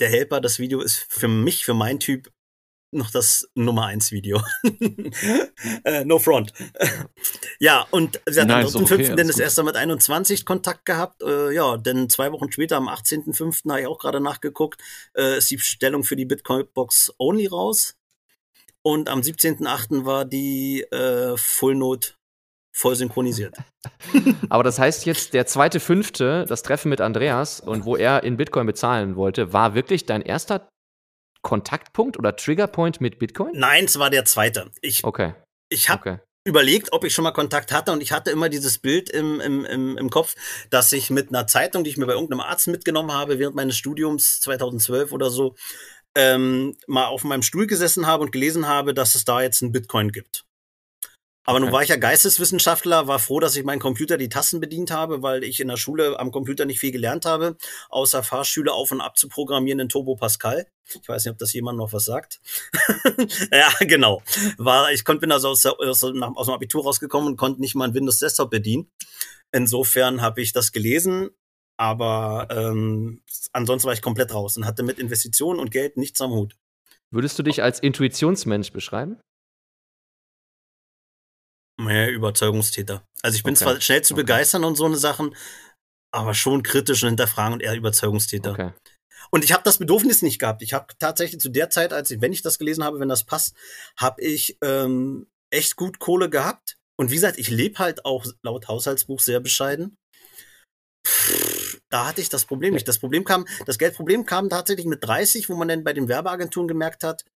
Der Helper, das Video ist für mich, für meinen Typ, noch das Nummer eins Video. (laughs) äh, no front. (laughs) ja, und sie hat nice, am 3.5. Okay, dann das erste Mal mit 21 Kontakt gehabt. Äh, ja, denn zwei Wochen später, am 18.05. habe ich auch gerade nachgeguckt, äh, ist die Stellung für die Bitcoin-Box Only raus. Und am 17.08. war die äh, Full Note voll synchronisiert. (laughs) Aber das heißt jetzt, der zweite Fünfte, das Treffen mit Andreas und wo er in Bitcoin bezahlen wollte, war wirklich dein erster Kontaktpunkt oder Triggerpoint mit Bitcoin? Nein, es war der zweite. Ich, okay. Ich habe okay. überlegt, ob ich schon mal Kontakt hatte und ich hatte immer dieses Bild im, im, im, im Kopf, dass ich mit einer Zeitung, die ich mir bei irgendeinem Arzt mitgenommen habe, während meines Studiums 2012 oder so, ähm, mal auf meinem Stuhl gesessen habe und gelesen habe, dass es da jetzt einen Bitcoin gibt. Aber nun war ich ja Geisteswissenschaftler, war froh, dass ich meinen Computer die Tasten bedient habe, weil ich in der Schule am Computer nicht viel gelernt habe, außer Fahrschüler auf und ab zu programmieren in Turbo Pascal. Ich weiß nicht, ob das jemand noch was sagt. (laughs) ja, genau. War, ich konnte, bin also aus, aus, aus dem Abitur rausgekommen und konnte nicht mal ein Windows Desktop bedienen. Insofern habe ich das gelesen, aber ähm, ansonsten war ich komplett raus und hatte mit Investitionen und Geld nichts am Hut. Würdest du dich als Intuitionsmensch beschreiben? Mehr Überzeugungstäter. Also ich bin okay. zwar schnell zu okay. begeistern und so eine Sachen, aber schon kritisch und hinterfragen und eher Überzeugungstäter. Okay. Und ich habe das Bedürfnis nicht gehabt. Ich habe tatsächlich zu der Zeit, als ich, wenn ich das gelesen habe, wenn das passt, habe ich ähm, echt gut Kohle gehabt. Und wie gesagt, ich lebe halt auch laut Haushaltsbuch sehr bescheiden. Da hatte ich das Problem nicht. Das Problem kam, das Geldproblem kam tatsächlich mit 30, wo man dann bei den Werbeagenturen gemerkt hat,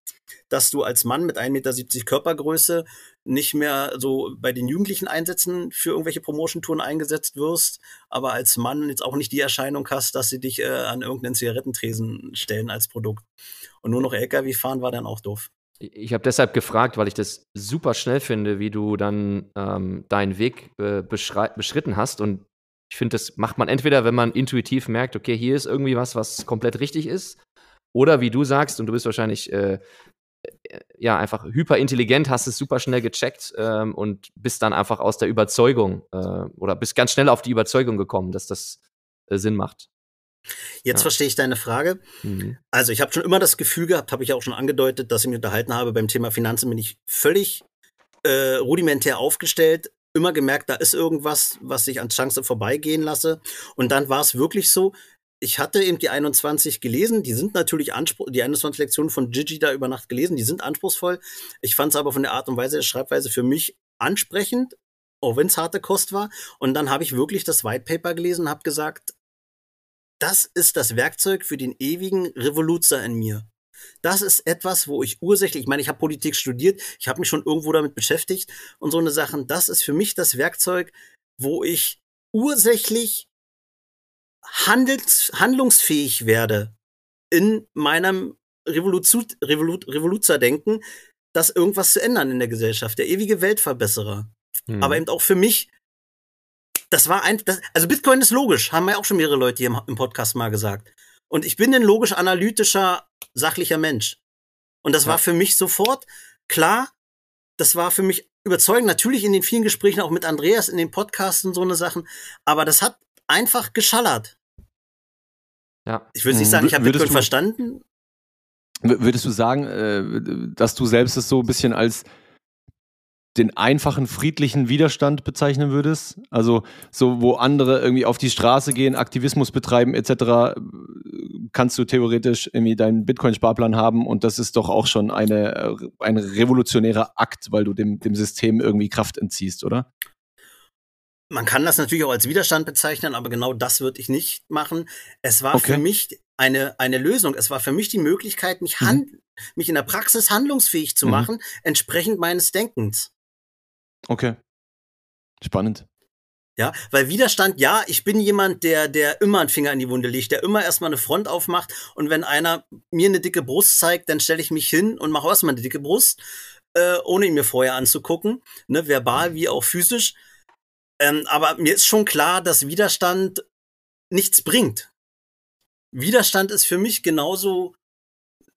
dass du als Mann mit 1,70 Meter Körpergröße nicht mehr so bei den jugendlichen Einsätzen für irgendwelche Promotion-Touren eingesetzt wirst, aber als Mann jetzt auch nicht die Erscheinung hast, dass sie dich äh, an irgendeinen Zigarettentresen stellen als Produkt. Und nur noch LKW fahren war dann auch doof. Ich habe deshalb gefragt, weil ich das super schnell finde, wie du dann ähm, deinen Weg äh, beschritten hast. Und ich finde, das macht man entweder, wenn man intuitiv merkt, okay, hier ist irgendwie was, was komplett richtig ist. Oder wie du sagst, und du bist wahrscheinlich äh, äh, ja, einfach hyperintelligent, hast es super schnell gecheckt ähm, und bist dann einfach aus der Überzeugung äh, oder bist ganz schnell auf die Überzeugung gekommen, dass das äh, Sinn macht. Jetzt ja. verstehe ich deine Frage. Mhm. Also ich habe schon immer das Gefühl gehabt, habe ich auch schon angedeutet, dass ich mich unterhalten habe, beim Thema Finanzen bin ich völlig äh, rudimentär aufgestellt, immer gemerkt, da ist irgendwas, was ich an Chance vorbeigehen lasse. Und dann war es wirklich so, ich hatte eben die 21 gelesen, die sind natürlich anspruchsvoll, die 21 Lektionen von Gigi da über Nacht gelesen, die sind anspruchsvoll. Ich fand es aber von der Art und Weise der Schreibweise für mich ansprechend, auch wenn es harte Kost war. Und dann habe ich wirklich das White Paper gelesen und habe gesagt, das ist das Werkzeug für den ewigen Revoluzer in mir. Das ist etwas, wo ich ursächlich, ich meine, ich habe Politik studiert, ich habe mich schon irgendwo damit beschäftigt und so eine Sachen. Das ist für mich das Werkzeug, wo ich ursächlich handels, handlungsfähig werde in meinem Revolution, Revolut, Revoluzerdenken, das irgendwas zu ändern in der Gesellschaft, der ewige Weltverbesserer. Hm. Aber eben auch für mich, das war ein, das, also Bitcoin ist logisch, haben ja auch schon mehrere Leute hier im, im Podcast mal gesagt. Und ich bin ein logisch analytischer, sachlicher Mensch. Und das ja. war für mich sofort klar, das war für mich überzeugend. Natürlich in den vielen Gesprächen auch mit Andreas in den Podcasts und so eine Sachen. Aber das hat einfach geschallert. Ja. Ich würde nicht sagen, ich habe Bitcoin verstanden. Würdest du sagen, äh, dass du selbst es so ein bisschen als den einfachen friedlichen Widerstand bezeichnen würdest? Also so, wo andere irgendwie auf die Straße gehen, Aktivismus betreiben etc., kannst du theoretisch irgendwie deinen Bitcoin-Sparplan haben und das ist doch auch schon eine, ein revolutionärer Akt, weil du dem, dem System irgendwie Kraft entziehst, oder? Man kann das natürlich auch als Widerstand bezeichnen, aber genau das würde ich nicht machen. Es war okay. für mich eine, eine Lösung. Es war für mich die Möglichkeit, mich, mhm. hand, mich in der Praxis handlungsfähig zu mhm. machen, entsprechend meines Denkens. Okay. Spannend. Ja, weil Widerstand, ja, ich bin jemand, der, der immer einen Finger in die Wunde legt, der immer erstmal eine Front aufmacht und wenn einer mir eine dicke Brust zeigt, dann stelle ich mich hin und mache erstmal eine dicke Brust, äh, ohne ihn mir vorher anzugucken, ne, verbal wie auch physisch. Ähm, aber mir ist schon klar, dass Widerstand nichts bringt. Widerstand ist für mich genauso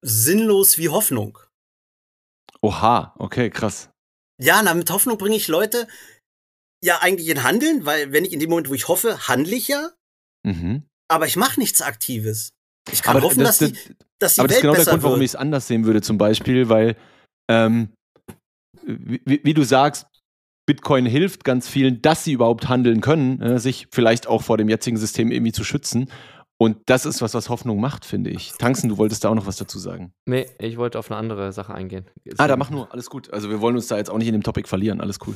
sinnlos wie Hoffnung. Oha, okay, krass. Ja, na, mit Hoffnung bringe ich Leute ja eigentlich in Handeln, weil wenn ich in dem Moment, wo ich hoffe, handle ich ja. Mhm. Aber ich mache nichts Aktives. Ich kann aber hoffen, das, dass, das, die, dass die aber Welt das ist genau der Grund, warum ich es anders sehen würde, zum Beispiel, weil, ähm, wie, wie, du sagst, Bitcoin hilft ganz vielen, dass sie überhaupt handeln können, äh, sich vielleicht auch vor dem jetzigen System irgendwie zu schützen. Und das ist was, was Hoffnung macht, finde ich. Tanzen, du wolltest da auch noch was dazu sagen. Nee, ich wollte auf eine andere Sache eingehen. ah, da mach nur, alles gut. Also wir wollen uns da jetzt auch nicht in dem Topic verlieren, alles cool.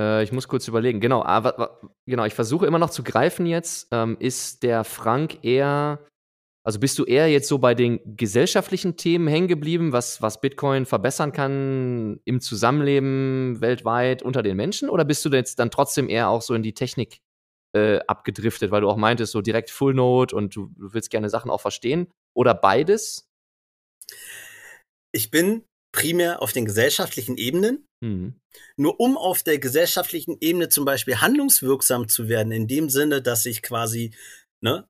Äh, ich muss kurz überlegen. Genau, aber, genau, ich versuche immer noch zu greifen jetzt. Ähm, ist der Frank eher, also bist du eher jetzt so bei den gesellschaftlichen Themen hängen geblieben, was, was Bitcoin verbessern kann im Zusammenleben weltweit unter den Menschen? Oder bist du jetzt dann trotzdem eher auch so in die Technik äh, abgedriftet, weil du auch meintest, so direkt Full Note und du, du willst gerne Sachen auch verstehen? Oder beides? Ich bin primär auf den gesellschaftlichen Ebenen. Mhm. Nur um auf der gesellschaftlichen Ebene zum Beispiel handlungswirksam zu werden, in dem Sinne, dass ich quasi, ne,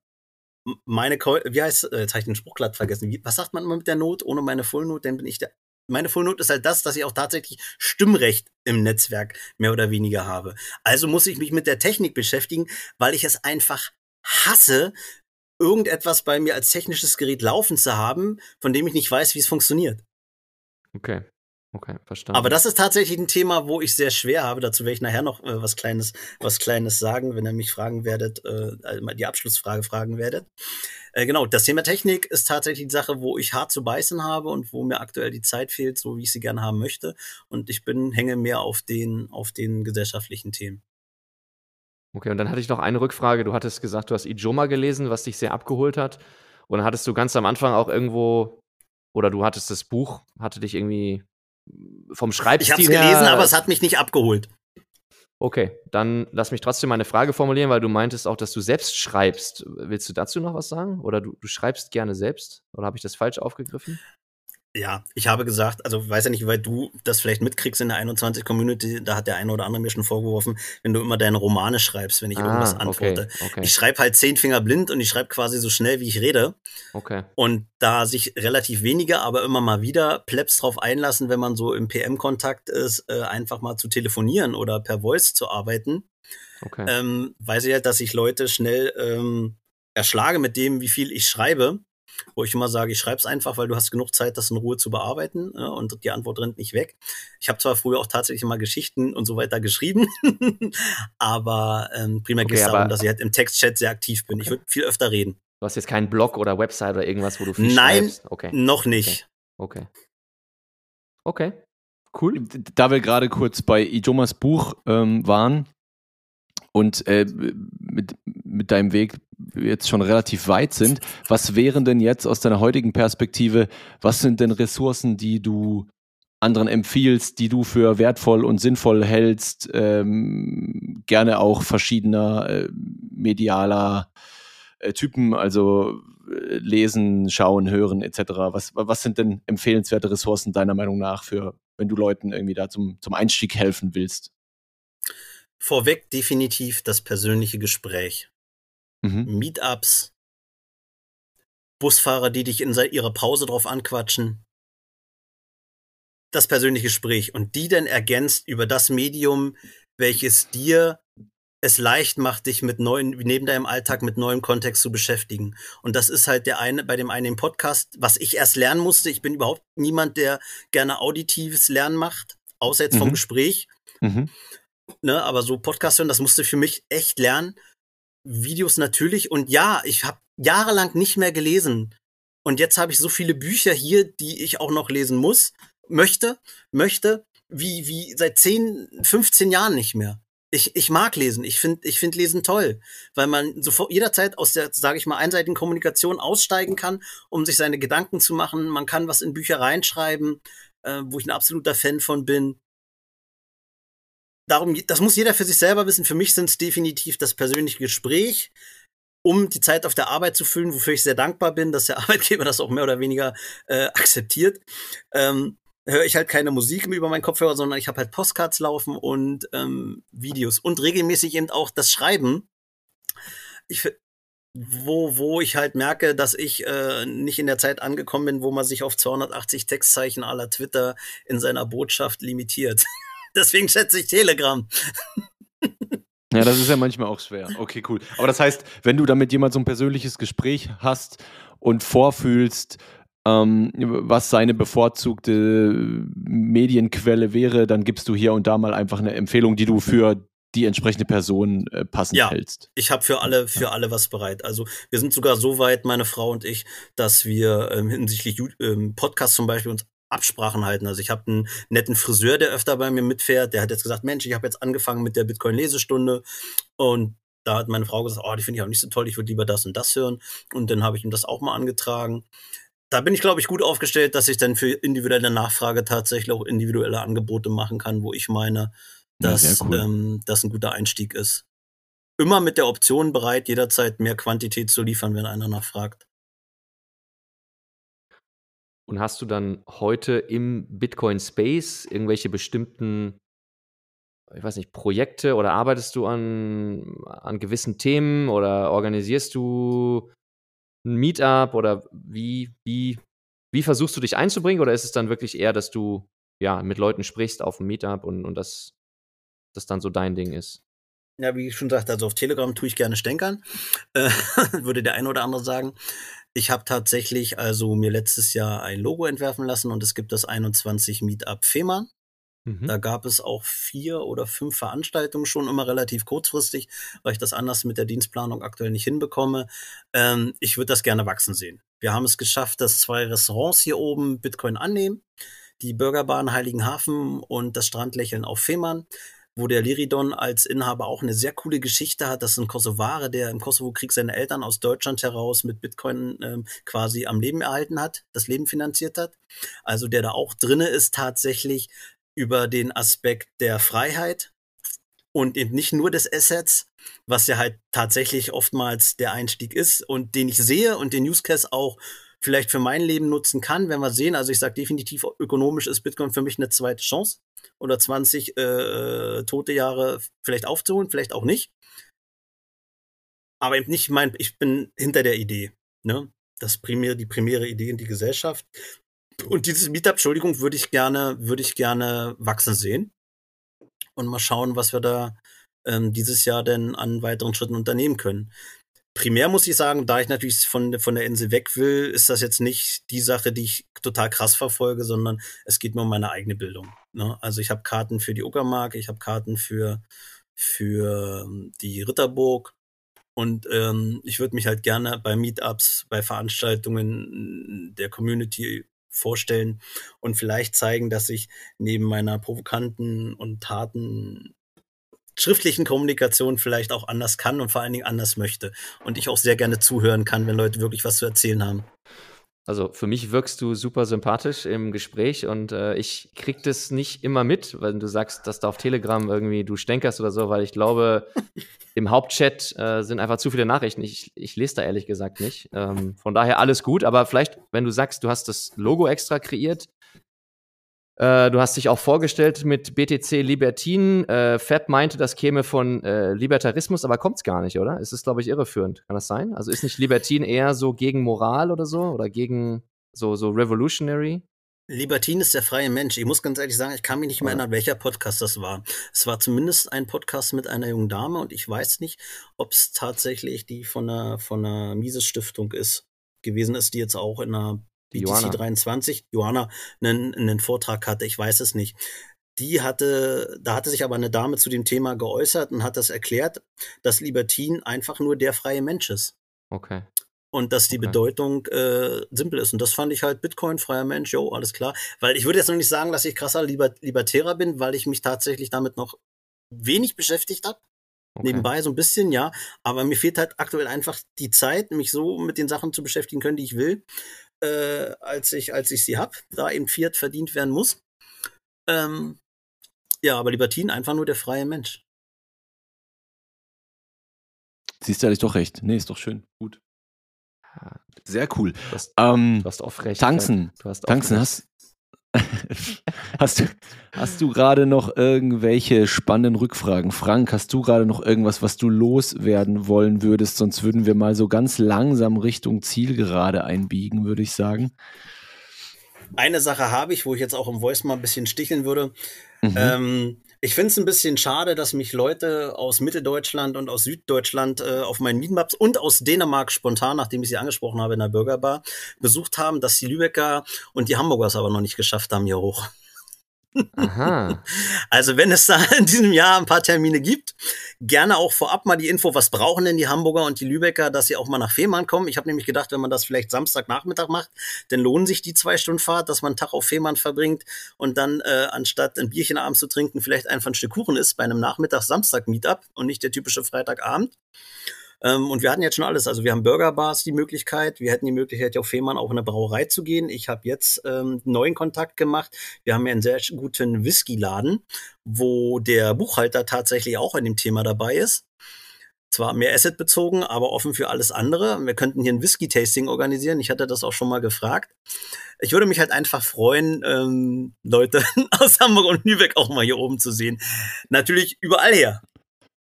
meine, wie heißt, äh, jetzt habe ich den Spruch glatt vergessen. Wie, was sagt man immer mit der Not? Ohne meine Full Note, dann bin ich der meine Fullnote ist halt das, dass ich auch tatsächlich Stimmrecht im Netzwerk mehr oder weniger habe. Also muss ich mich mit der Technik beschäftigen, weil ich es einfach hasse, irgendetwas bei mir als technisches Gerät laufen zu haben, von dem ich nicht weiß, wie es funktioniert. Okay. Okay, verstanden. Aber das ist tatsächlich ein Thema, wo ich sehr schwer habe. Dazu werde ich nachher noch äh, was Kleines, was Kleines sagen, wenn ihr mich fragen werdet, äh, also die Abschlussfrage fragen werdet. Äh, genau, das Thema Technik ist tatsächlich die Sache, wo ich hart zu beißen habe und wo mir aktuell die Zeit fehlt, so wie ich sie gerne haben möchte. Und ich bin, hänge mehr auf den, auf den gesellschaftlichen Themen. Okay, und dann hatte ich noch eine Rückfrage. Du hattest gesagt, du hast Ijoma gelesen, was dich sehr abgeholt hat. Und dann hattest du ganz am Anfang auch irgendwo, oder du hattest das Buch, hatte dich irgendwie vom Schreibstil Ich habe es gelesen, aber es hat mich nicht abgeholt. Okay, dann lass mich trotzdem meine Frage formulieren, weil du meintest auch, dass du selbst schreibst. Willst du dazu noch was sagen? Oder du, du schreibst gerne selbst? Oder habe ich das falsch aufgegriffen? Ja, ich habe gesagt, also weiß ja nicht, weil du das vielleicht mitkriegst in der 21 Community, da hat der eine oder andere mir schon vorgeworfen, wenn du immer deine Romane schreibst, wenn ich ah, irgendwas antworte. Okay, okay. Ich schreibe halt zehn Finger blind und ich schreibe quasi so schnell, wie ich rede. Okay. Und da sich relativ wenige, aber immer mal wieder Plebs drauf einlassen, wenn man so im PM-Kontakt ist, äh, einfach mal zu telefonieren oder per Voice zu arbeiten, okay. ähm, weiß ich halt, dass ich Leute schnell ähm, erschlage mit dem, wie viel ich schreibe wo ich immer sage, ich schreibe es einfach, weil du hast genug Zeit, das in Ruhe zu bearbeiten ja, und die Antwort rennt nicht weg. Ich habe zwar früher auch tatsächlich mal Geschichten und so weiter geschrieben, (laughs) aber ähm, primär okay, geht es darum, dass ich halt im Textchat sehr aktiv bin. Okay. Ich würde viel öfter reden. Du hast jetzt keinen Blog oder Website oder irgendwas, wo du viel Nein, schreibst? Okay. noch nicht. Okay. Okay. okay. Cool. Da wir gerade kurz bei Ijomas Buch ähm, waren und äh, mit, mit deinem Weg jetzt schon relativ weit sind. Was wären denn jetzt aus deiner heutigen Perspektive, was sind denn Ressourcen, die du anderen empfiehlst, die du für wertvoll und sinnvoll hältst, ähm, gerne auch verschiedener äh, medialer äh, Typen, also äh, lesen, schauen, hören etc. Was, was sind denn empfehlenswerte Ressourcen deiner Meinung nach für, wenn du Leuten irgendwie da zum, zum Einstieg helfen willst? Vorweg definitiv das persönliche Gespräch mhm. Meetups, Busfahrer, die dich in ihrer Pause drauf anquatschen. das persönliche Gespräch und die dann ergänzt über das Medium, welches dir es leicht macht, dich mit neuen, neben deinem Alltag mit neuem Kontext zu beschäftigen. Und das ist halt der eine, bei dem einen Podcast, was ich erst lernen musste. Ich bin überhaupt niemand, der gerne auditives Lernen macht, außer jetzt vom mhm. Gespräch. Mhm. Ne, aber so Podcast hören, das musste für mich echt lernen. Videos natürlich. Und ja, ich habe jahrelang nicht mehr gelesen. Und jetzt habe ich so viele Bücher hier, die ich auch noch lesen muss, möchte, möchte, wie, wie seit 10, 15 Jahren nicht mehr ich, ich mag lesen. Ich finde ich find Lesen toll, weil man sofort jederzeit aus der, sage ich mal, einseitigen Kommunikation aussteigen kann, um sich seine Gedanken zu machen. Man kann was in Bücher reinschreiben, äh, wo ich ein absoluter Fan von bin. Darum, das muss jeder für sich selber wissen. Für mich sind es definitiv das persönliche Gespräch, um die Zeit auf der Arbeit zu füllen, wofür ich sehr dankbar bin, dass der (laughs) Arbeitgeber das auch mehr oder weniger äh, akzeptiert. Ähm, höre ich halt keine Musik über meinen Kopfhörer, sondern ich habe halt Postcards laufen und ähm, Videos und regelmäßig eben auch das Schreiben. Ich, wo, wo ich halt merke, dass ich äh, nicht in der Zeit angekommen bin, wo man sich auf 280 Textzeichen aller Twitter in seiner Botschaft limitiert. (laughs) Deswegen schätze ich Telegram. Ja, das ist ja manchmal auch schwer. Okay, cool. Aber das heißt, wenn du da mit jemand so ein persönliches Gespräch hast und vorfühlst, ähm, was seine bevorzugte Medienquelle wäre, dann gibst du hier und da mal einfach eine Empfehlung, die du für die entsprechende Person äh, passend ja, hältst. Ich habe für alle für alle was bereit. Also wir sind sogar so weit, meine Frau und ich, dass wir ähm, hinsichtlich ähm, Podcast zum Beispiel uns Absprachen halten. Also ich habe einen netten Friseur, der öfter bei mir mitfährt. Der hat jetzt gesagt, Mensch, ich habe jetzt angefangen mit der Bitcoin-Lesestunde und da hat meine Frau gesagt, oh, die finde ich auch nicht so toll, ich würde lieber das und das hören. Und dann habe ich ihm das auch mal angetragen da bin ich, glaube ich, gut aufgestellt, dass ich dann für individuelle Nachfrage tatsächlich auch individuelle Angebote machen kann, wo ich meine, dass ja, cool. ähm, das ein guter Einstieg ist. Immer mit der Option bereit, jederzeit mehr Quantität zu liefern, wenn einer nachfragt. Und hast du dann heute im Bitcoin Space irgendwelche bestimmten, ich weiß nicht, Projekte oder arbeitest du an, an gewissen Themen oder organisierst du ein Meetup oder wie, wie, wie versuchst du dich einzubringen oder ist es dann wirklich eher, dass du ja mit Leuten sprichst auf dem Meetup und, und das, das dann so dein Ding ist? Ja, wie ich schon sagte, also auf Telegram tue ich gerne stänkern, äh, (laughs) würde der eine oder andere sagen. Ich habe tatsächlich also mir letztes Jahr ein Logo entwerfen lassen und es gibt das 21 Meetup Fehmarn. Mhm. Da gab es auch vier oder fünf Veranstaltungen schon immer relativ kurzfristig, weil ich das anders mit der Dienstplanung aktuell nicht hinbekomme. Ähm, ich würde das gerne wachsen sehen. Wir haben es geschafft, dass zwei Restaurants hier oben Bitcoin annehmen. Die Burgerbahn Heiligenhafen und das Strandlächeln auf Fehmarn wo der Liridon als Inhaber auch eine sehr coole Geschichte hat. Das ist ein Kosovare, der im Kosovo-Krieg seine Eltern aus Deutschland heraus mit Bitcoin ähm, quasi am Leben erhalten hat, das Leben finanziert hat. Also der da auch drinne ist tatsächlich über den Aspekt der Freiheit und eben nicht nur des Assets, was ja halt tatsächlich oftmals der Einstieg ist und den ich sehe und den Case auch vielleicht für mein Leben nutzen kann, wenn wir sehen. Also ich sage definitiv, ökonomisch ist Bitcoin für mich eine zweite Chance oder 20 äh, tote Jahre vielleicht aufzuholen, vielleicht auch nicht. Aber eben nicht mein, ich bin hinter der Idee. Ne? Das primär, die primäre Idee in die Gesellschaft. Und dieses Meetup, Entschuldigung, würde ich gerne, würde ich gerne wachsen sehen. Und mal schauen, was wir da ähm, dieses Jahr denn an weiteren Schritten unternehmen können. Primär muss ich sagen, da ich natürlich von, von der Insel weg will, ist das jetzt nicht die Sache, die ich total krass verfolge, sondern es geht nur um meine eigene Bildung. Ne? Also ich habe Karten für die Uckermark, ich habe Karten für, für ähm, die Ritterburg, und ähm, ich würde mich halt gerne bei Meetups, bei Veranstaltungen der Community vorstellen und vielleicht zeigen, dass ich neben meiner provokanten und harten schriftlichen Kommunikation vielleicht auch anders kann und vor allen Dingen anders möchte. Und ich auch sehr gerne zuhören kann, wenn Leute wirklich was zu erzählen haben. Also für mich wirkst du super sympathisch im Gespräch und äh, ich krieg das nicht immer mit, wenn du sagst, dass da auf Telegram irgendwie du stänkerst oder so, weil ich glaube, (laughs) im Hauptchat äh, sind einfach zu viele Nachrichten. Ich, ich lese da ehrlich gesagt nicht. Ähm, von daher alles gut, aber vielleicht, wenn du sagst, du hast das Logo extra kreiert, äh, du hast dich auch vorgestellt mit BTC Libertin. Äh, Fab meinte, das käme von äh, Libertarismus, aber kommt es gar nicht, oder? Es ist, glaube ich, irreführend. Kann das sein? Also ist nicht Libertin eher so gegen Moral oder so? Oder gegen so, so revolutionary? Libertin ist der freie Mensch. Ich muss ganz ehrlich sagen, ich kann mich nicht mehr erinnern, welcher Podcast das war. Es war zumindest ein Podcast mit einer jungen Dame und ich weiß nicht, ob es tatsächlich die von einer, von einer Mises Stiftung ist, gewesen ist, die jetzt auch in einer BTC 23, Johanna, einen, einen Vortrag hatte. Ich weiß es nicht. Die hatte, da hatte sich aber eine Dame zu dem Thema geäußert und hat das erklärt, dass Libertin einfach nur der freie Mensch ist. Okay und dass die okay. Bedeutung äh, simpel ist. Und das fand ich halt Bitcoin, freier Mensch, jo, alles klar. Weil ich würde jetzt noch nicht sagen, dass ich krasser Liber Libertärer bin, weil ich mich tatsächlich damit noch wenig beschäftigt habe. Okay. Nebenbei so ein bisschen, ja. Aber mir fehlt halt aktuell einfach die Zeit, mich so mit den Sachen zu beschäftigen können, die ich will, äh, als ich, als ich sie hab, da eben Fiat verdient werden muss. Ähm, ja, aber Libertin einfach nur der freie Mensch. Siehst du ehrlich doch recht. Nee, ist doch schön. Gut. Sehr cool. Du hast, ähm, du hast auch recht. Tanzen. Du hast Tanzen, hast, (laughs) hast du, hast du gerade noch irgendwelche spannenden Rückfragen? Frank, hast du gerade noch irgendwas, was du loswerden wollen würdest? Sonst würden wir mal so ganz langsam Richtung Zielgerade einbiegen, würde ich sagen. Eine Sache habe ich, wo ich jetzt auch im Voice mal ein bisschen sticheln würde. Mhm. Ähm, ich finde es ein bisschen schade, dass mich Leute aus Mitteldeutschland und aus Süddeutschland äh, auf meinen Meetups und aus Dänemark spontan, nachdem ich sie angesprochen habe in der Bürgerbar, besucht haben, dass die Lübecker und die Hamburgers aber noch nicht geschafft haben hier hoch. (laughs) Also wenn es da in diesem Jahr ein paar Termine gibt, gerne auch vorab mal die Info, was brauchen denn die Hamburger und die Lübecker, dass sie auch mal nach Fehmarn kommen. Ich habe nämlich gedacht, wenn man das vielleicht Samstagnachmittag macht, dann lohnen sich die zwei Stunden Fahrt, dass man einen Tag auf Fehmarn verbringt und dann äh, anstatt ein Bierchen abends zu trinken, vielleicht einfach ein Stück Kuchen isst bei einem Nachmittag-Samstag-Meetup und nicht der typische Freitagabend. Ähm, und wir hatten jetzt schon alles. Also wir haben Burgerbars die Möglichkeit. Wir hätten die Möglichkeit, auf Fehmarn auch in eine Brauerei zu gehen. Ich habe jetzt ähm, neuen Kontakt gemacht. Wir haben ja einen sehr guten Whisky-Laden, wo der Buchhalter tatsächlich auch in dem Thema dabei ist. Zwar mehr Asset bezogen, aber offen für alles andere. Wir könnten hier ein Whisky-Tasting organisieren. Ich hatte das auch schon mal gefragt. Ich würde mich halt einfach freuen, ähm, Leute (laughs) aus Hamburg und Lübeck auch mal hier oben zu sehen. Natürlich überall her.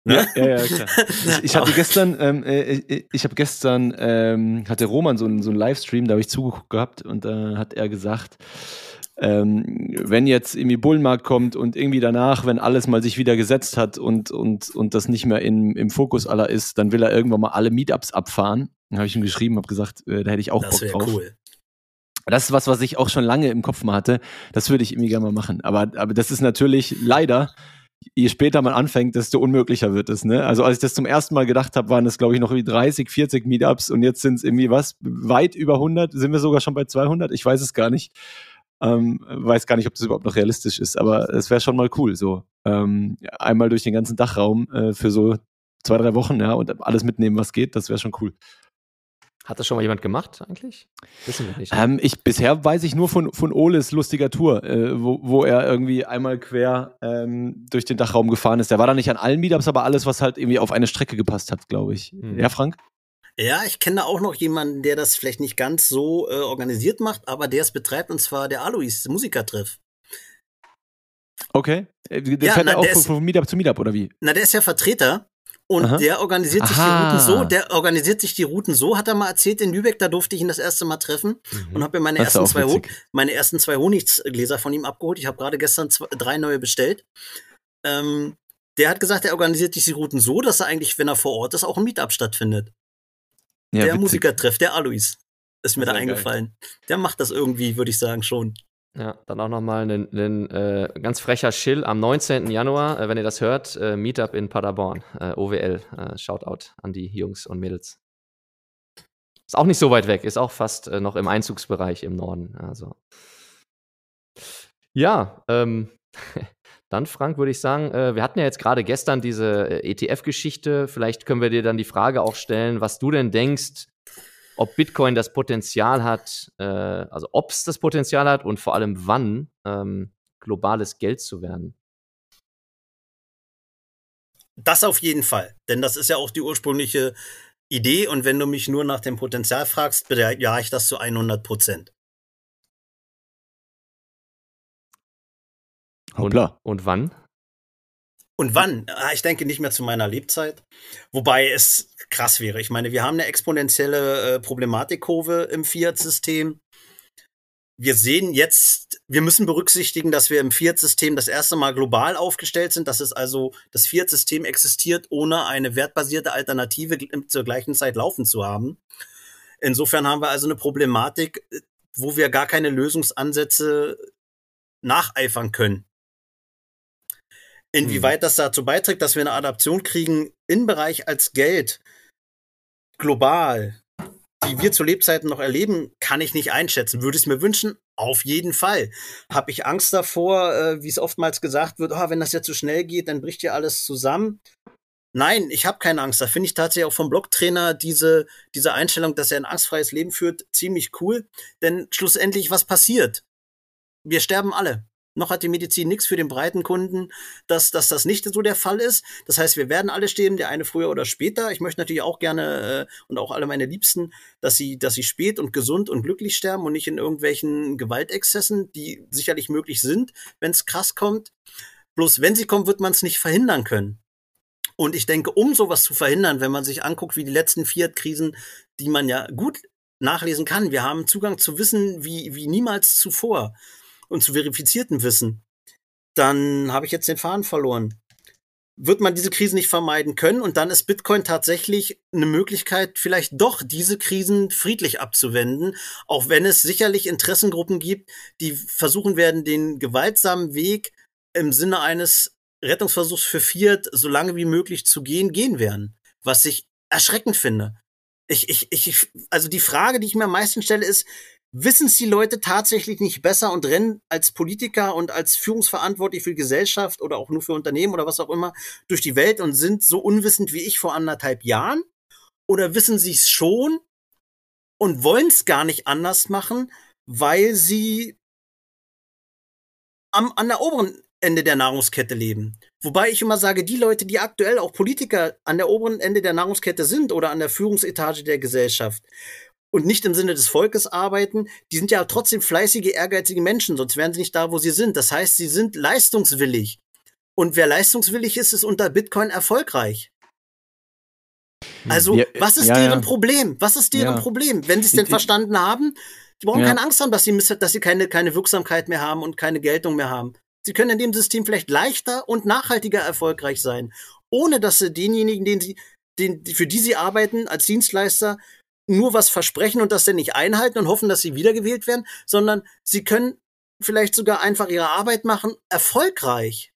Ne? Ja, ja, klar. Ich, (laughs) ich hatte gestern, ähm, äh, ich habe gestern, ähm, hatte Roman so einen, so einen Livestream, da habe ich zugeguckt gehabt und da äh, hat er gesagt, ähm, wenn jetzt irgendwie Bullenmarkt kommt und irgendwie danach, wenn alles mal sich wieder gesetzt hat und, und, und das nicht mehr in, im Fokus aller ist, dann will er irgendwann mal alle Meetups abfahren. Dann habe ich ihm geschrieben, habe gesagt, äh, da hätte ich auch das Bock drauf. Cool. Das ist was, was ich auch schon lange im Kopf mal hatte. Das würde ich irgendwie gerne mal machen. Aber, aber das ist natürlich leider je später man anfängt, desto unmöglicher wird es. Ne? Also als ich das zum ersten Mal gedacht habe, waren es, glaube ich, noch wie 30, 40 Meetups und jetzt sind es irgendwie was, weit über 100, sind wir sogar schon bei 200, ich weiß es gar nicht. Ähm, weiß gar nicht, ob das überhaupt noch realistisch ist, aber es wäre schon mal cool, so ähm, einmal durch den ganzen Dachraum äh, für so zwei, drei Wochen, ja, und alles mitnehmen, was geht, das wäre schon cool. Hat das schon mal jemand gemacht eigentlich? Wissen wir nicht. Ne? Ähm, ich, bisher weiß ich nur von, von Oles lustiger Tour, äh, wo, wo er irgendwie einmal quer ähm, durch den Dachraum gefahren ist. Der war da nicht an allen Meetups, aber alles, was halt irgendwie auf eine Strecke gepasst hat, glaube ich. Hm. Ja, Frank? Ja, ich kenne da auch noch jemanden, der das vielleicht nicht ganz so äh, organisiert macht, aber der es betreibt, und zwar der Alois, Musikertreff. Okay. Äh, der ja, fährt na, auch von, von Meetup zu Meetup, oder wie? Na, der ist ja Vertreter und Aha. der organisiert sich Aha. die Routen so, der organisiert sich die Routen so, hat er mal erzählt, in Lübeck, da durfte ich ihn das erste Mal treffen mhm. und habe mir meine ersten, zwei meine ersten zwei Honigsgläser von ihm abgeholt. Ich habe gerade gestern zwei, drei neue bestellt. Ähm, der hat gesagt, er organisiert sich die Routen so, dass er eigentlich, wenn er vor Ort ist, auch ein Meetup stattfindet. Ja, der Musikertreff, der Alois, ist mir Sehr da eingefallen. Geil. Der macht das irgendwie, würde ich sagen, schon. Ja, dann auch nochmal ein, äh, ganz frecher Chill am 19. Januar, äh, wenn ihr das hört, äh, Meetup in Paderborn, äh, OWL. Äh, Shoutout an die Jungs und Mädels. Ist auch nicht so weit weg, ist auch fast äh, noch im Einzugsbereich im Norden. Also. Ja, ähm, (laughs) dann Frank, würde ich sagen, wir hatten ja jetzt gerade gestern diese ETF-Geschichte. Vielleicht können wir dir dann die Frage auch stellen, was du denn denkst, ob Bitcoin das Potenzial hat, äh, also ob es das Potenzial hat und vor allem wann ähm, globales Geld zu werden. Das auf jeden Fall, denn das ist ja auch die ursprüngliche Idee und wenn du mich nur nach dem Potenzial fragst, ja ich das zu 100 Prozent. Und, und wann? Und wann? Ah, ich denke nicht mehr zu meiner Lebzeit. Wobei es krass wäre. Ich meine, wir haben eine exponentielle äh, Problematikkurve im Fiat-System. wir sehen jetzt, wir müssen berücksichtigen, dass wir im Fiat-System das erste Mal global aufgestellt sind, dass es also das Fiat-System existiert, ohne eine wertbasierte Alternative zur gleichen Zeit laufen zu haben. Insofern haben wir also eine Problematik, wo wir gar keine Lösungsansätze nacheifern können. Inwieweit hm. das dazu beiträgt, dass wir eine Adaption kriegen in Bereich als Geld, global, die wir zu Lebzeiten noch erleben, kann ich nicht einschätzen. Würde ich es mir wünschen? Auf jeden Fall. Habe ich Angst davor, äh, wie es oftmals gesagt wird, oh, wenn das jetzt zu so schnell geht, dann bricht ja alles zusammen. Nein, ich habe keine Angst. Da finde ich tatsächlich auch vom Blogtrainer diese, diese Einstellung, dass er ein angstfreies Leben führt, ziemlich cool. Denn schlussendlich, was passiert? Wir sterben alle. Noch hat die Medizin nichts für den breiten Kunden, dass, dass das nicht so der Fall ist. Das heißt, wir werden alle sterben, der eine früher oder später. Ich möchte natürlich auch gerne äh, und auch alle meine Liebsten, dass sie, dass sie spät und gesund und glücklich sterben und nicht in irgendwelchen Gewaltexzessen, die sicherlich möglich sind, wenn es krass kommt. Bloß wenn sie kommen, wird man es nicht verhindern können. Und ich denke, um sowas zu verhindern, wenn man sich anguckt, wie die letzten Fiat-Krisen, die man ja gut nachlesen kann, wir haben Zugang zu Wissen wie, wie niemals zuvor und zu verifiziertem Wissen, dann habe ich jetzt den Faden verloren. Wird man diese Krisen nicht vermeiden können und dann ist Bitcoin tatsächlich eine Möglichkeit, vielleicht doch diese Krisen friedlich abzuwenden, auch wenn es sicherlich Interessengruppen gibt, die versuchen werden, den gewaltsamen Weg im Sinne eines Rettungsversuchs für Fiat so lange wie möglich zu gehen, gehen werden. Was ich erschreckend finde. Ich, ich, ich, also die Frage, die ich mir am meisten stelle, ist, wissen es die Leute tatsächlich nicht besser und rennen als Politiker und als Führungsverantwortlich für die Gesellschaft oder auch nur für Unternehmen oder was auch immer durch die Welt und sind so unwissend wie ich vor anderthalb Jahren? Oder wissen sie es schon und wollen es gar nicht anders machen, weil sie am, an der oberen Ende der Nahrungskette leben. Wobei ich immer sage, die Leute, die aktuell auch Politiker an der oberen Ende der Nahrungskette sind oder an der Führungsetage der Gesellschaft, und nicht im Sinne des Volkes arbeiten, die sind ja trotzdem fleißige, ehrgeizige Menschen, sonst wären sie nicht da, wo sie sind. Das heißt, sie sind leistungswillig. Und wer leistungswillig ist, ist unter Bitcoin erfolgreich. Also, ja, was ist ja, deren ja. Problem? Was ist deren Problem? Wenn sie es denn verstanden haben, die brauchen keine Angst haben, dass sie, dass sie keine, keine Wirksamkeit mehr haben und keine Geltung mehr haben. Sie können in dem System vielleicht leichter und nachhaltiger erfolgreich sein, ohne dass sie denjenigen, den sie, den, für die sie arbeiten, als Dienstleister, nur was versprechen und das dann nicht einhalten und hoffen, dass sie wiedergewählt werden, sondern sie können vielleicht sogar einfach ihre Arbeit machen, erfolgreich.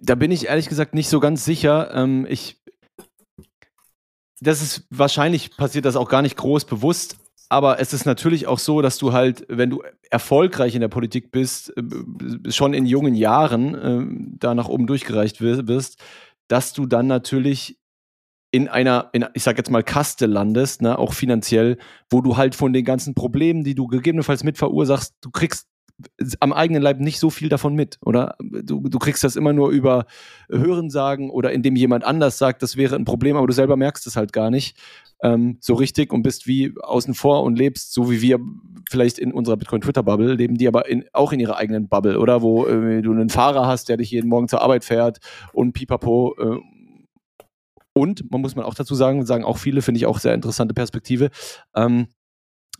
Da bin ich ehrlich gesagt nicht so ganz sicher. Ähm, ich, das ist wahrscheinlich passiert das auch gar nicht groß bewusst, aber es ist natürlich auch so, dass du halt, wenn du erfolgreich in der Politik bist, äh, schon in jungen Jahren äh, da nach oben durchgereicht wirst, dass du dann natürlich in einer, in, ich sag jetzt mal, Kaste landest, ne, auch finanziell, wo du halt von den ganzen Problemen, die du gegebenenfalls mit verursachst, du kriegst am eigenen Leib nicht so viel davon mit, oder? Du, du kriegst das immer nur über Hörensagen oder indem jemand anders sagt, das wäre ein Problem, aber du selber merkst es halt gar nicht ähm, so richtig und bist wie außen vor und lebst so wie wir vielleicht in unserer Bitcoin-Twitter-Bubble, leben die aber in, auch in ihrer eigenen Bubble, oder? Wo äh, du einen Fahrer hast, der dich jeden Morgen zur Arbeit fährt und pipapo äh, und man muss man auch dazu sagen, sagen auch viele, finde ich auch sehr interessante Perspektive. Ähm,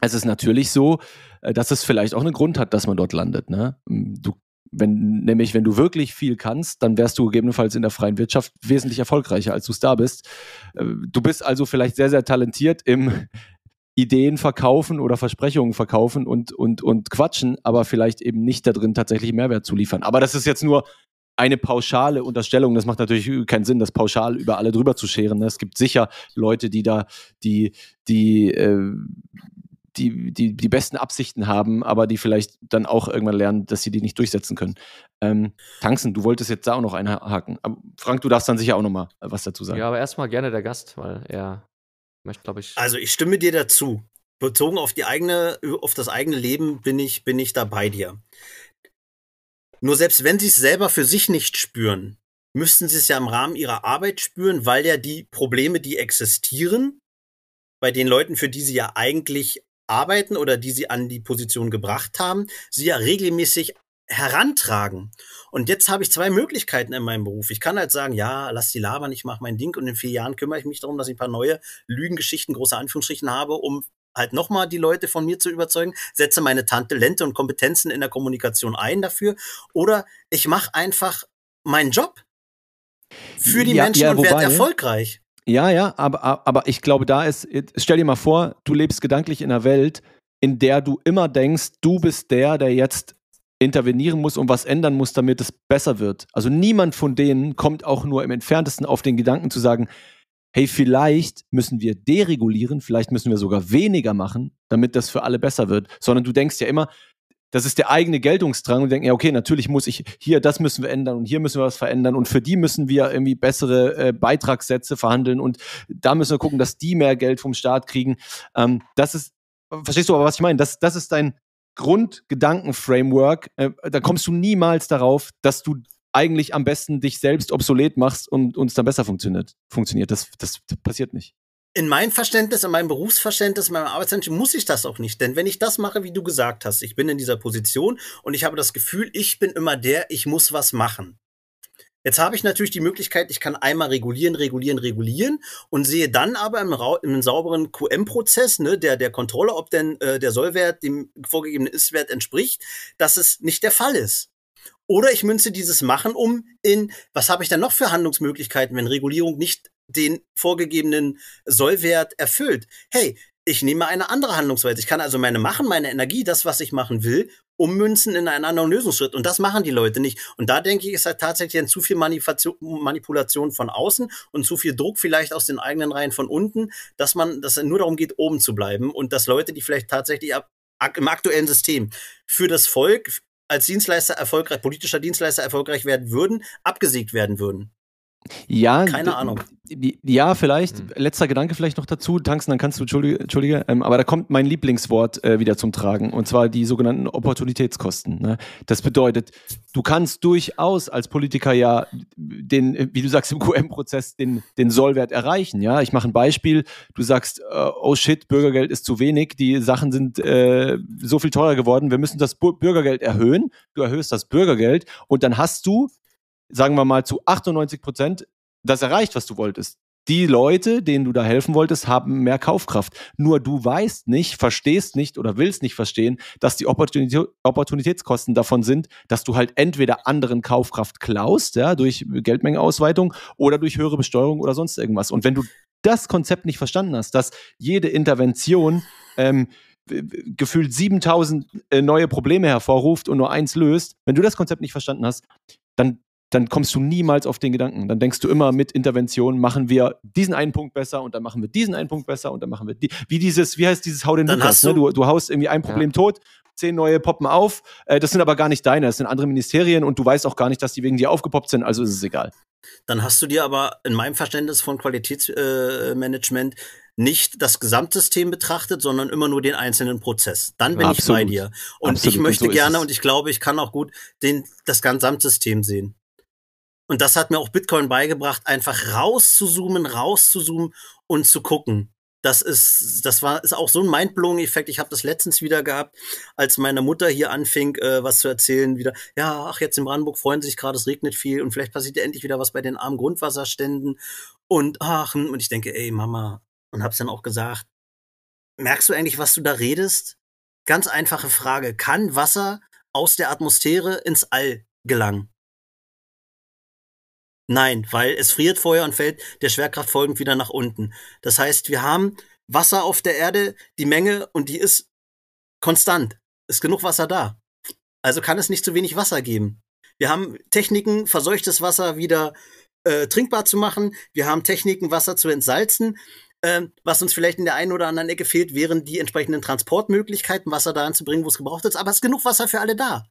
es ist natürlich so, äh, dass es vielleicht auch einen Grund hat, dass man dort landet. Ne? Du, wenn, nämlich, wenn du wirklich viel kannst, dann wärst du gegebenenfalls in der freien Wirtschaft wesentlich erfolgreicher, als du es da bist. Äh, du bist also vielleicht sehr, sehr talentiert im (laughs) Ideen verkaufen oder Versprechungen verkaufen und, und, und quatschen, aber vielleicht eben nicht da drin tatsächlich Mehrwert zu liefern. Aber das ist jetzt nur eine pauschale Unterstellung, das macht natürlich keinen Sinn, das pauschal über alle drüber zu scheren. Ne? Es gibt sicher Leute, die da die, die, äh, die, die, die besten Absichten haben, aber die vielleicht dann auch irgendwann lernen, dass sie die nicht durchsetzen können. Ähm, Tanzen, du wolltest jetzt da auch noch einhaken. Aber Frank, du darfst dann sicher auch noch mal was dazu sagen. Ja, aber erstmal gerne der Gast, weil er möchte, glaube ich. Also ich stimme dir dazu. Bezogen auf die eigene, auf das eigene Leben bin ich, bin ich da bei dir. Nur selbst wenn sie es selber für sich nicht spüren, müssten sie es ja im Rahmen ihrer Arbeit spüren, weil ja die Probleme, die existieren, bei den Leuten, für die sie ja eigentlich arbeiten oder die sie an die Position gebracht haben, sie ja regelmäßig herantragen. Und jetzt habe ich zwei Möglichkeiten in meinem Beruf. Ich kann halt sagen, ja, lass die labern, ich mache mein Ding und in vier Jahren kümmere ich mich darum, dass ich ein paar neue Lügengeschichten, große Anführungsstrichen habe, um halt nochmal die Leute von mir zu überzeugen, setze meine Talente und Kompetenzen in der Kommunikation ein dafür. Oder ich mache einfach meinen Job für die Ja, Menschen ja, und werde erfolgreich. Ja, ja, aber, aber ich glaube, da ist, stell dir mal vor, du lebst gedanklich in einer Welt, in der du immer denkst, du bist der, der jetzt intervenieren muss und was ändern muss, damit es besser wird. Also niemand von denen kommt auch nur im entferntesten auf den Gedanken zu sagen, hey, vielleicht müssen wir deregulieren, vielleicht müssen wir sogar weniger machen, damit das für alle besser wird, sondern du denkst ja immer, das ist der eigene Geltungsdrang und denken, ja, okay, natürlich muss ich hier, das müssen wir ändern und hier müssen wir was verändern und für die müssen wir irgendwie bessere äh, Beitragssätze verhandeln und da müssen wir gucken, dass die mehr Geld vom Staat kriegen. Ähm, das ist, verstehst du aber, was ich meine? Das, das ist dein Grundgedanken-Framework. Äh, da kommst du niemals darauf, dass du eigentlich am besten dich selbst obsolet machst und uns dann besser funktioniert. Funktioniert. Das, das passiert nicht. In meinem Verständnis, in meinem Berufsverständnis, in meinem Arbeitsverständnis muss ich das auch nicht. Denn wenn ich das mache, wie du gesagt hast, ich bin in dieser Position und ich habe das Gefühl, ich bin immer der, ich muss was machen. Jetzt habe ich natürlich die Möglichkeit, ich kann einmal regulieren, regulieren, regulieren und sehe dann aber im, im sauberen QM-Prozess, ne, der, der Kontrolle, ob denn äh, der Sollwert dem vorgegebenen Ist-Wert entspricht, dass es nicht der Fall ist. Oder ich münze dieses Machen um in, was habe ich dann noch für Handlungsmöglichkeiten, wenn Regulierung nicht den vorgegebenen Sollwert erfüllt? Hey, ich nehme eine andere Handlungsweise. Ich kann also meine Machen, meine Energie, das, was ich machen will, ummünzen in einen anderen Lösungsschritt. Und das machen die Leute nicht. Und da denke ich, ist halt tatsächlich ein zu viel Manipulation, von außen und zu viel Druck vielleicht aus den eigenen Reihen von unten, dass man, dass es nur darum geht, oben zu bleiben und dass Leute, die vielleicht tatsächlich ab, im aktuellen System für das Volk als Dienstleister erfolgreich, politischer Dienstleister erfolgreich werden würden, abgesägt werden würden. Ja, Keine Ahnung. Ja, vielleicht. Hm. Letzter Gedanke vielleicht noch dazu. Tanzen, dann kannst du, Entschuldige, Entschuldige ähm, aber da kommt mein Lieblingswort äh, wieder zum Tragen und zwar die sogenannten Opportunitätskosten. Ne? Das bedeutet, du kannst durchaus als Politiker ja den, äh, wie du sagst, im QM-Prozess den, den Sollwert erreichen. Ja, ich mache ein Beispiel. Du sagst, äh, oh shit, Bürgergeld ist zu wenig, die Sachen sind äh, so viel teurer geworden, wir müssen das Bu Bürgergeld erhöhen. Du erhöhst das Bürgergeld und dann hast du sagen wir mal, zu 98 Prozent das erreicht, was du wolltest. Die Leute, denen du da helfen wolltest, haben mehr Kaufkraft. Nur du weißt nicht, verstehst nicht oder willst nicht verstehen, dass die Opportunitä Opportunitätskosten davon sind, dass du halt entweder anderen Kaufkraft klaust, ja, durch Geldmengenausweitung oder durch höhere Besteuerung oder sonst irgendwas. Und wenn du das Konzept nicht verstanden hast, dass jede Intervention ähm, gefühlt 7000 äh, neue Probleme hervorruft und nur eins löst, wenn du das Konzept nicht verstanden hast, dann dann kommst du niemals auf den Gedanken. Dann denkst du immer mit Intervention, machen wir diesen einen Punkt besser und dann machen wir diesen einen Punkt besser und dann machen wir die. Wie dieses, wie heißt dieses Hau den Dann Lukas, hast ne? du- du, du haust irgendwie ein Problem tot, zehn neue poppen auf. Äh, das sind aber gar nicht deine, das sind andere Ministerien und du weißt auch gar nicht, dass die wegen dir aufgepoppt sind, also ist es egal. Dann hast du dir aber in meinem Verständnis von Qualitätsmanagement äh, nicht das Gesamtsystem betrachtet, sondern immer nur den einzelnen Prozess. Dann bin ich bei Absolut. dir. Und Absolut. ich Und möchte so ist gerne und ich glaube, ich kann auch gut den, das Gesamtsystem sehen. Und das hat mir auch Bitcoin beigebracht, einfach rauszuzoomen, rauszuzoomen und zu gucken. Das ist, das war, ist auch so ein Mindblowing-Effekt. Ich habe das letztens wieder gehabt, als meine Mutter hier anfing, äh, was zu erzählen, wieder, ja, ach, jetzt in Brandenburg freuen sie sich gerade, es regnet viel und vielleicht passiert ja endlich wieder was bei den armen Grundwasserständen. Und ach, hm, und ich denke, ey, Mama, und hab's dann auch gesagt, merkst du eigentlich, was du da redest? Ganz einfache Frage. Kann Wasser aus der Atmosphäre ins All gelangen? Nein, weil es friert vorher und fällt der Schwerkraft folgend wieder nach unten. Das heißt, wir haben Wasser auf der Erde, die Menge, und die ist konstant. Ist genug Wasser da. Also kann es nicht zu wenig Wasser geben. Wir haben Techniken, verseuchtes Wasser wieder äh, trinkbar zu machen. Wir haben Techniken, Wasser zu entsalzen. Ähm, was uns vielleicht in der einen oder anderen Ecke fehlt, wären die entsprechenden Transportmöglichkeiten, Wasser dahin zu bringen, wo es gebraucht ist. Aber es ist genug Wasser für alle da.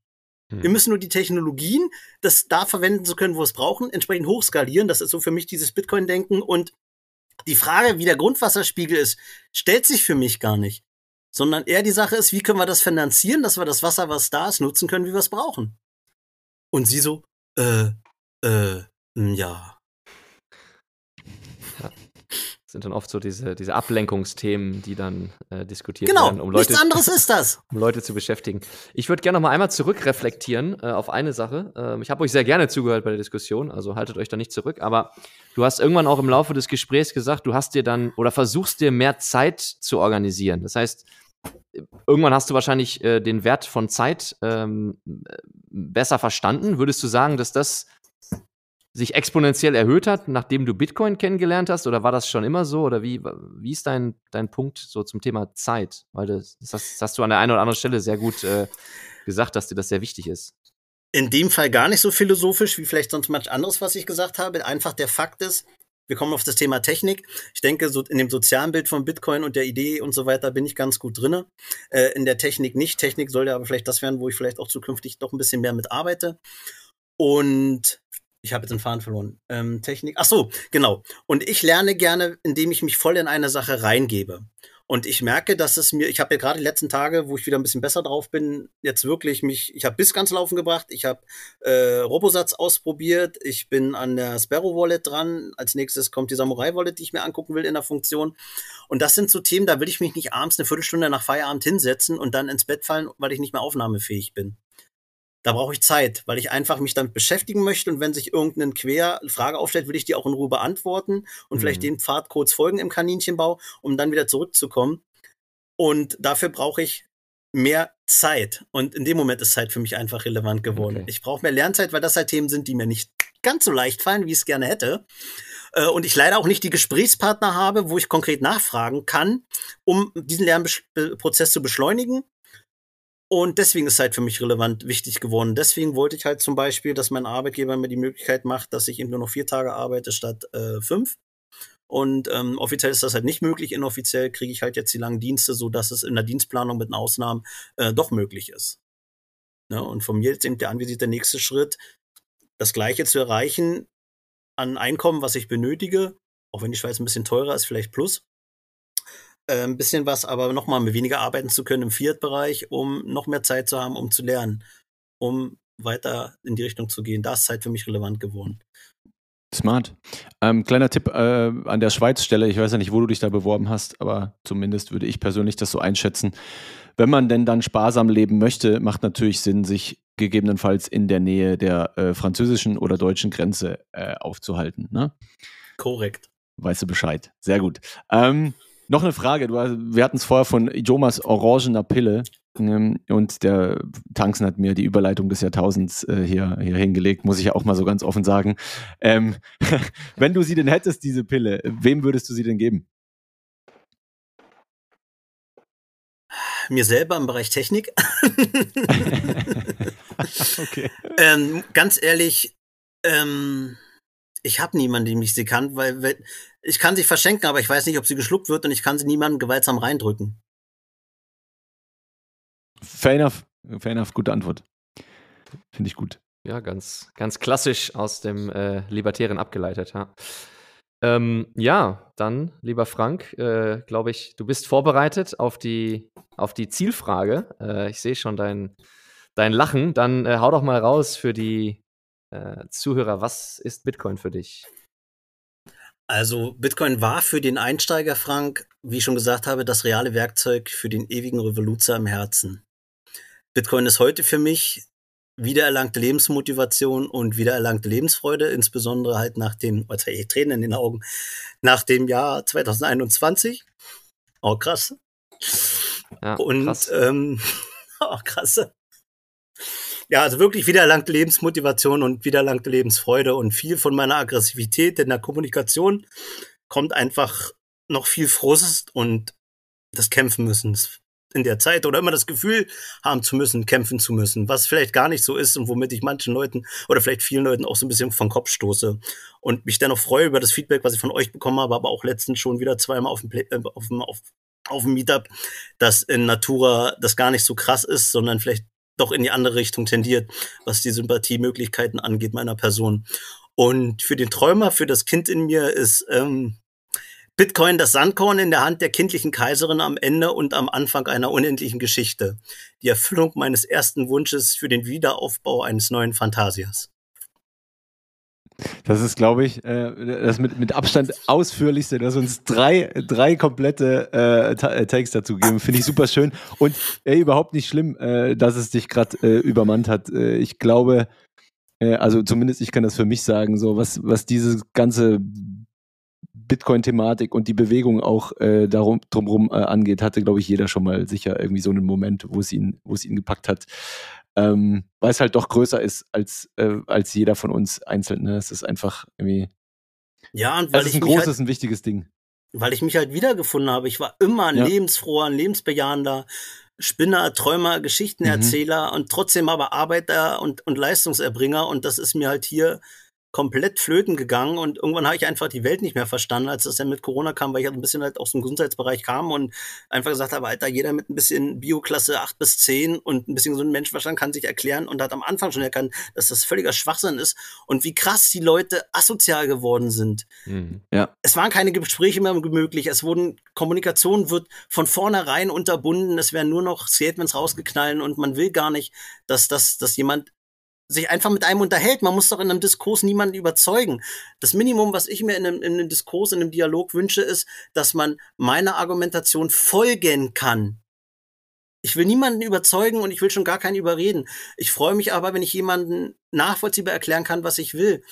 Hm. Wir müssen nur die Technologien, das da verwenden zu können, wo wir es brauchen, entsprechend hochskalieren. Das ist so für mich dieses Bitcoin-Denken. Und die Frage, wie der Grundwasserspiegel ist, stellt sich für mich gar nicht. Sondern eher die Sache ist, wie können wir das finanzieren, dass wir das Wasser, was da ist, nutzen können, wie wir es brauchen. Und sie so, äh, äh, mh, ja. Sind dann oft so diese, diese Ablenkungsthemen, die dann äh, diskutiert genau, werden, um Leute, nichts anderes ist das. (laughs) um Leute zu beschäftigen. Ich würde gerne noch mal einmal zurückreflektieren äh, auf eine Sache. Ähm, ich habe euch sehr gerne zugehört bei der Diskussion, also haltet euch da nicht zurück. Aber du hast irgendwann auch im Laufe des Gesprächs gesagt, du hast dir dann oder versuchst dir mehr Zeit zu organisieren. Das heißt, irgendwann hast du wahrscheinlich äh, den Wert von Zeit ähm, besser verstanden. Würdest du sagen, dass das sich exponentiell erhöht hat, nachdem du Bitcoin kennengelernt hast? Oder war das schon immer so? Oder wie, wie ist dein, dein Punkt so zum Thema Zeit? Weil das, das, hast, du an der einen oder anderen Stelle sehr gut äh, gesagt, dass dir das sehr wichtig ist. In dem Fall gar nicht so philosophisch wie vielleicht sonst manch anderes, was ich gesagt habe. Einfach der Fakt ist, wir kommen auf das Thema Technik. Ich denke, so in dem sozialen Bild von Bitcoin und der Idee und so weiter bin ich ganz gut drinne. Äh, in der Technik nicht. Technik sollte aber vielleicht das werden, wo ich vielleicht auch zukünftig doch ein bisschen mehr mit arbeite. Und ich habe jetzt den Faden verloren. Ähm, Technik. Ach so, genau. Und ich lerne gerne, indem ich mich voll in eine Sache reingebe. Und ich merke, dass es mir, ich habe ja gerade die letzten Tage, wo ich wieder ein bisschen besser drauf bin, jetzt wirklich mich, ich habe bis ganz laufen gebracht, ich habe äh, Robosatz ausprobiert, ich bin an der Sparrow Wallet dran, als nächstes kommt die Samurai Wallet, die ich mir angucken will in der Funktion. Und das sind so Themen, da will ich mich nicht abends eine Viertelstunde nach Feierabend hinsetzen und dann ins Bett fallen, weil ich nicht mehr aufnahmefähig bin da brauche ich Zeit, weil ich einfach mich damit beschäftigen möchte und wenn sich irgendeine Querfrage aufstellt, will ich die auch in Ruhe beantworten und mhm. vielleicht den Pfad kurz folgen im Kaninchenbau, um dann wieder zurückzukommen. Und dafür brauche ich mehr Zeit. Und in dem Moment ist Zeit für mich einfach relevant geworden. Okay. Ich brauche mehr Lernzeit, weil das halt Themen sind, die mir nicht ganz so leicht fallen, wie ich es gerne hätte. Äh, und ich leider auch nicht die Gesprächspartner habe, wo ich konkret nachfragen kann, um diesen Lernprozess zu beschleunigen und deswegen ist halt für mich relevant wichtig geworden. Deswegen wollte ich halt zum Beispiel, dass mein Arbeitgeber mir die Möglichkeit macht, dass ich eben nur noch vier Tage arbeite statt äh, fünf. Und ähm, offiziell ist das halt nicht möglich. Inoffiziell kriege ich halt jetzt die langen Dienste, so dass es in der Dienstplanung mit den Ausnahmen äh, doch möglich ist. Ja, und von mir jetzt eben der anvisiert der nächste Schritt, das Gleiche zu erreichen an Einkommen, was ich benötige, auch wenn die Schweiz ein bisschen teurer ist, vielleicht plus, ein bisschen was, aber nochmal mit weniger arbeiten zu können im Fiat-Bereich, um noch mehr Zeit zu haben, um zu lernen, um weiter in die Richtung zu gehen. Da ist Zeit für mich relevant geworden. Smart. Ähm, kleiner Tipp äh, an der Schweiz-Stelle. Ich weiß ja nicht, wo du dich da beworben hast, aber zumindest würde ich persönlich das so einschätzen. Wenn man denn dann sparsam leben möchte, macht natürlich Sinn, sich gegebenenfalls in der Nähe der äh, französischen oder deutschen Grenze äh, aufzuhalten. Ne? Korrekt. Weißt du Bescheid. Sehr gut. Ähm, noch eine Frage. Du, wir hatten es vorher von Jomas orangener Pille. Ähm, und der Tanzen hat mir die Überleitung des Jahrtausends äh, hier, hier hingelegt, muss ich ja auch mal so ganz offen sagen. Ähm, (laughs) wenn du sie denn hättest, diese Pille, wem würdest du sie denn geben? Mir selber im Bereich Technik. (laughs) okay. Ähm, ganz ehrlich, ähm, ich habe niemanden, dem ich sie kann, weil ich kann sie verschenken, aber ich weiß nicht, ob sie geschluckt wird und ich kann sie niemandem gewaltsam reindrücken. Fair enough. Fair enough. Gute Antwort. Finde ich gut. Ja, ganz, ganz klassisch aus dem äh, Libertären abgeleitet, ja. Ähm, ja, dann, lieber Frank, äh, glaube ich, du bist vorbereitet auf die, auf die Zielfrage. Äh, ich sehe schon dein, dein Lachen. Dann äh, hau doch mal raus für die äh, Zuhörer, was ist Bitcoin für dich? Also Bitcoin war für den Einsteiger, Frank, wie ich schon gesagt habe, das reale Werkzeug für den ewigen Revoluzer im Herzen. Bitcoin ist heute für mich wiedererlangte Lebensmotivation und wiedererlangte Lebensfreude, insbesondere halt nach dem, oh, ich Tränen in den Augen, nach dem Jahr 2021. Oh, krass. Ja, und krass. Ähm, (laughs) oh, krass ja, also wirklich wiedererlangte Lebensmotivation und wiedererlangte Lebensfreude und viel von meiner Aggressivität in der Kommunikation kommt einfach noch viel Frust und das Kämpfen müssen in der Zeit oder immer das Gefühl haben zu müssen, kämpfen zu müssen, was vielleicht gar nicht so ist und womit ich manchen Leuten oder vielleicht vielen Leuten auch so ein bisschen vom Kopf stoße und mich dennoch freue über das Feedback, was ich von euch bekommen habe, aber auch letztens schon wieder zweimal auf dem, Play äh, auf dem, auf, auf dem Meetup, dass in Natura das gar nicht so krass ist, sondern vielleicht doch in die andere Richtung tendiert, was die Sympathiemöglichkeiten angeht meiner Person. Und für den Träumer, für das Kind in mir ist ähm, Bitcoin das Sandkorn in der Hand der kindlichen Kaiserin am Ende und am Anfang einer unendlichen Geschichte. Die Erfüllung meines ersten Wunsches für den Wiederaufbau eines neuen Phantasias. Das ist, glaube ich, äh, das mit, mit Abstand ausführlichste. Du hast uns drei, drei komplette äh, äh Takes dazu gegeben. Finde ich super schön. Und ey, überhaupt nicht schlimm, äh, dass es dich gerade äh, übermannt hat. Äh, ich glaube, also zumindest ich kann das für mich sagen, so was, was diese ganze Bitcoin-Thematik und die Bewegung auch darum drumherum angeht, hatte, glaube ich, jeder schon mal sicher irgendwie so einen Moment, wo es ihn, wo es ihn gepackt hat ähm, weil es halt doch größer ist als, äh, als jeder von uns einzeln. Ne? Es ist einfach irgendwie. Ja, und weil das ist ein großes, halt, ein wichtiges Ding. Weil ich mich halt wiedergefunden habe. Ich war immer ein ja. lebensfroher, ein lebensbejahender Spinner, Träumer, Geschichtenerzähler mhm. und trotzdem aber Arbeiter und, und Leistungserbringer. Und das ist mir halt hier komplett flöten gegangen und irgendwann habe ich einfach die Welt nicht mehr verstanden, als das dann mit Corona kam, weil ich halt ein bisschen halt aus dem Gesundheitsbereich kam und einfach gesagt habe, Alter, jeder mit ein bisschen Bioklasse 8 bis 10 und ein bisschen so ein Menschenverstand kann sich erklären und hat am Anfang schon erkannt, dass das völliger Schwachsinn ist und wie krass die Leute asozial geworden sind. Mhm. Ja. Es waren keine Gespräche mehr möglich, es wurden, Kommunikation wird von vornherein unterbunden, es werden nur noch Statements rausgeknallen und man will gar nicht, dass, dass, dass jemand sich einfach mit einem unterhält. Man muss doch in einem Diskurs niemanden überzeugen. Das Minimum, was ich mir in einem, in einem Diskurs, in einem Dialog wünsche, ist, dass man meiner Argumentation folgen kann. Ich will niemanden überzeugen und ich will schon gar keinen überreden. Ich freue mich aber, wenn ich jemanden nachvollziehbar erklären kann, was ich will.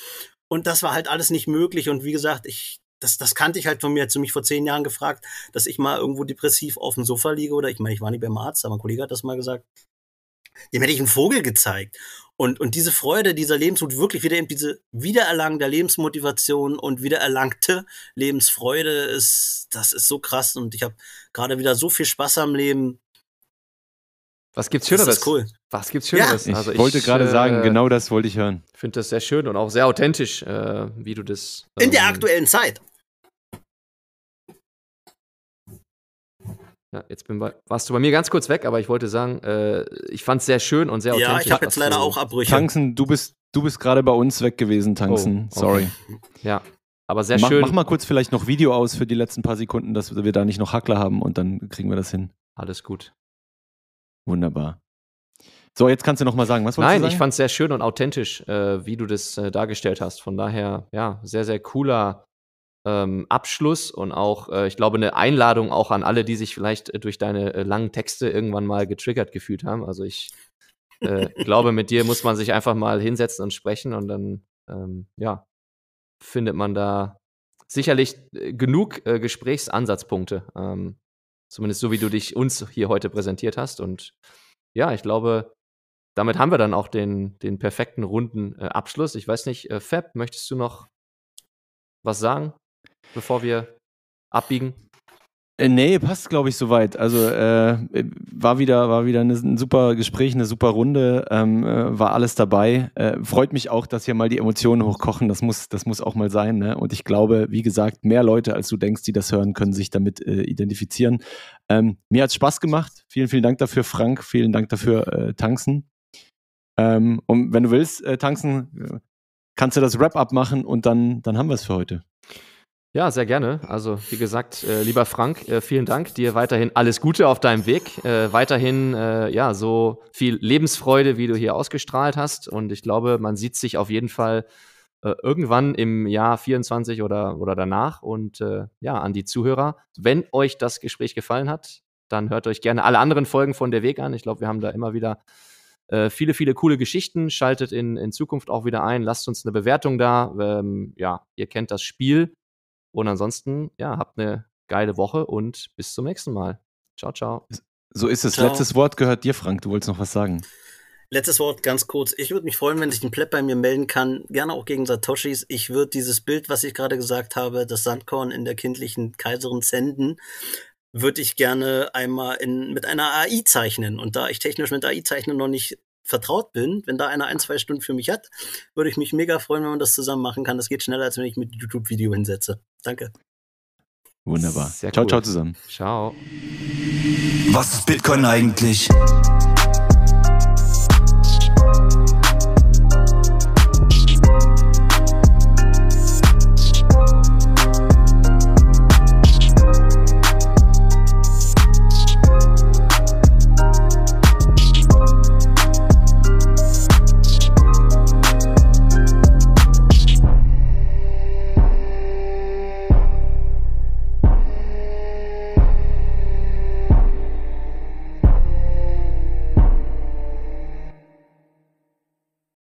Und das war halt alles nicht möglich. Und wie gesagt, ich, das, das kannte ich halt von mir. Zu mich vor zehn Jahren gefragt, dass ich mal irgendwo depressiv auf dem Sofa liege oder ich meine, ich war nicht beim Arzt, aber ein Kollege hat das mal gesagt dem hätte ich einen Vogel gezeigt. Und, und diese Freude, dieser Lebensmut, wirklich wieder eben diese Wiedererlangen der Lebensmotivation und wiedererlangte Lebensfreude ist, das ist so krass. Und ich habe gerade wieder so viel Spaß am Leben. Was gibt's Schöneres? Das ist cool. Was gibt's Schöneres? Ja. Ich, also ich wollte gerade äh, sagen, genau das wollte ich hören. Ich finde das sehr schön und auch sehr authentisch, äh, wie du das. Ähm, In der ähm, aktuellen Zeit. Ja, jetzt bin bei, warst du bei mir ganz kurz weg, aber ich wollte sagen, äh, ich fand es sehr schön und sehr authentisch. Ja, ich habe jetzt leider auch Abbrüche. Tanzen, du bist, du bist gerade bei uns weg gewesen, Tanzen. Oh, okay. Sorry. Ja, aber sehr mach, schön. Mach mal kurz vielleicht noch Video aus für die letzten paar Sekunden, dass wir da nicht noch Hackler haben und dann kriegen wir das hin. Alles gut. Wunderbar. So, jetzt kannst du noch mal sagen, was wolltest Nein, ich fand es sehr schön und authentisch, äh, wie du das äh, dargestellt hast. Von daher, ja, sehr, sehr cooler ähm, Abschluss und auch, äh, ich glaube, eine Einladung auch an alle, die sich vielleicht äh, durch deine äh, langen Texte irgendwann mal getriggert gefühlt haben. Also ich äh, (laughs) glaube, mit dir muss man sich einfach mal hinsetzen und sprechen und dann, ähm, ja, findet man da sicherlich äh, genug äh, Gesprächsansatzpunkte. Ähm, zumindest so, wie du dich uns hier heute präsentiert hast. Und ja, ich glaube, damit haben wir dann auch den, den perfekten runden Abschluss. Ich weiß nicht, Fab, möchtest du noch was sagen? Bevor wir abbiegen? Äh, nee, passt, glaube ich, soweit. Also äh, war wieder, war wieder eine, ein super Gespräch, eine super Runde, ähm, äh, war alles dabei. Äh, freut mich auch, dass hier mal die Emotionen hochkochen. Das muss, das muss auch mal sein. Ne? Und ich glaube, wie gesagt, mehr Leute, als du denkst, die das hören, können sich damit äh, identifizieren. Ähm, mir hat Spaß gemacht. Vielen, vielen Dank dafür, Frank. Vielen Dank dafür, äh, Tanzen. Ähm, und wenn du willst, äh, Tanzen, kannst du das Wrap-up machen und dann, dann haben wir es für heute. Ja, sehr gerne. Also, wie gesagt, äh, lieber Frank, äh, vielen Dank. Dir weiterhin alles Gute auf deinem Weg. Äh, weiterhin, äh, ja, so viel Lebensfreude, wie du hier ausgestrahlt hast. Und ich glaube, man sieht sich auf jeden Fall äh, irgendwann im Jahr 24 oder, oder danach. Und äh, ja, an die Zuhörer, wenn euch das Gespräch gefallen hat, dann hört euch gerne alle anderen Folgen von Der Weg an. Ich glaube, wir haben da immer wieder viele, viele coole Geschichten. Schaltet in, in Zukunft auch wieder ein. Lasst uns eine Bewertung da. Ähm, ja, ihr kennt das Spiel. Und ansonsten, ja, habt eine geile Woche und bis zum nächsten Mal. Ciao, ciao. So ist es. Ciao. Letztes Wort gehört dir, Frank. Du wolltest noch was sagen. Letztes Wort ganz kurz. Ich würde mich freuen, wenn sich ein Pleb bei mir melden kann. Gerne auch gegen Satoshis. Ich würde dieses Bild, was ich gerade gesagt habe, das Sandkorn in der kindlichen Kaiserin senden, würde ich gerne einmal in, mit einer AI zeichnen. Und da ich technisch mit AI-Zeichnen noch nicht vertraut bin, wenn da einer ein, zwei Stunden für mich hat, würde ich mich mega freuen, wenn man das zusammen machen kann. Das geht schneller, als wenn ich mit YouTube-Video hinsetze. Danke. Wunderbar. Sehr ciao, cool. ciao zusammen. Ciao. Was ist Bitcoin eigentlich?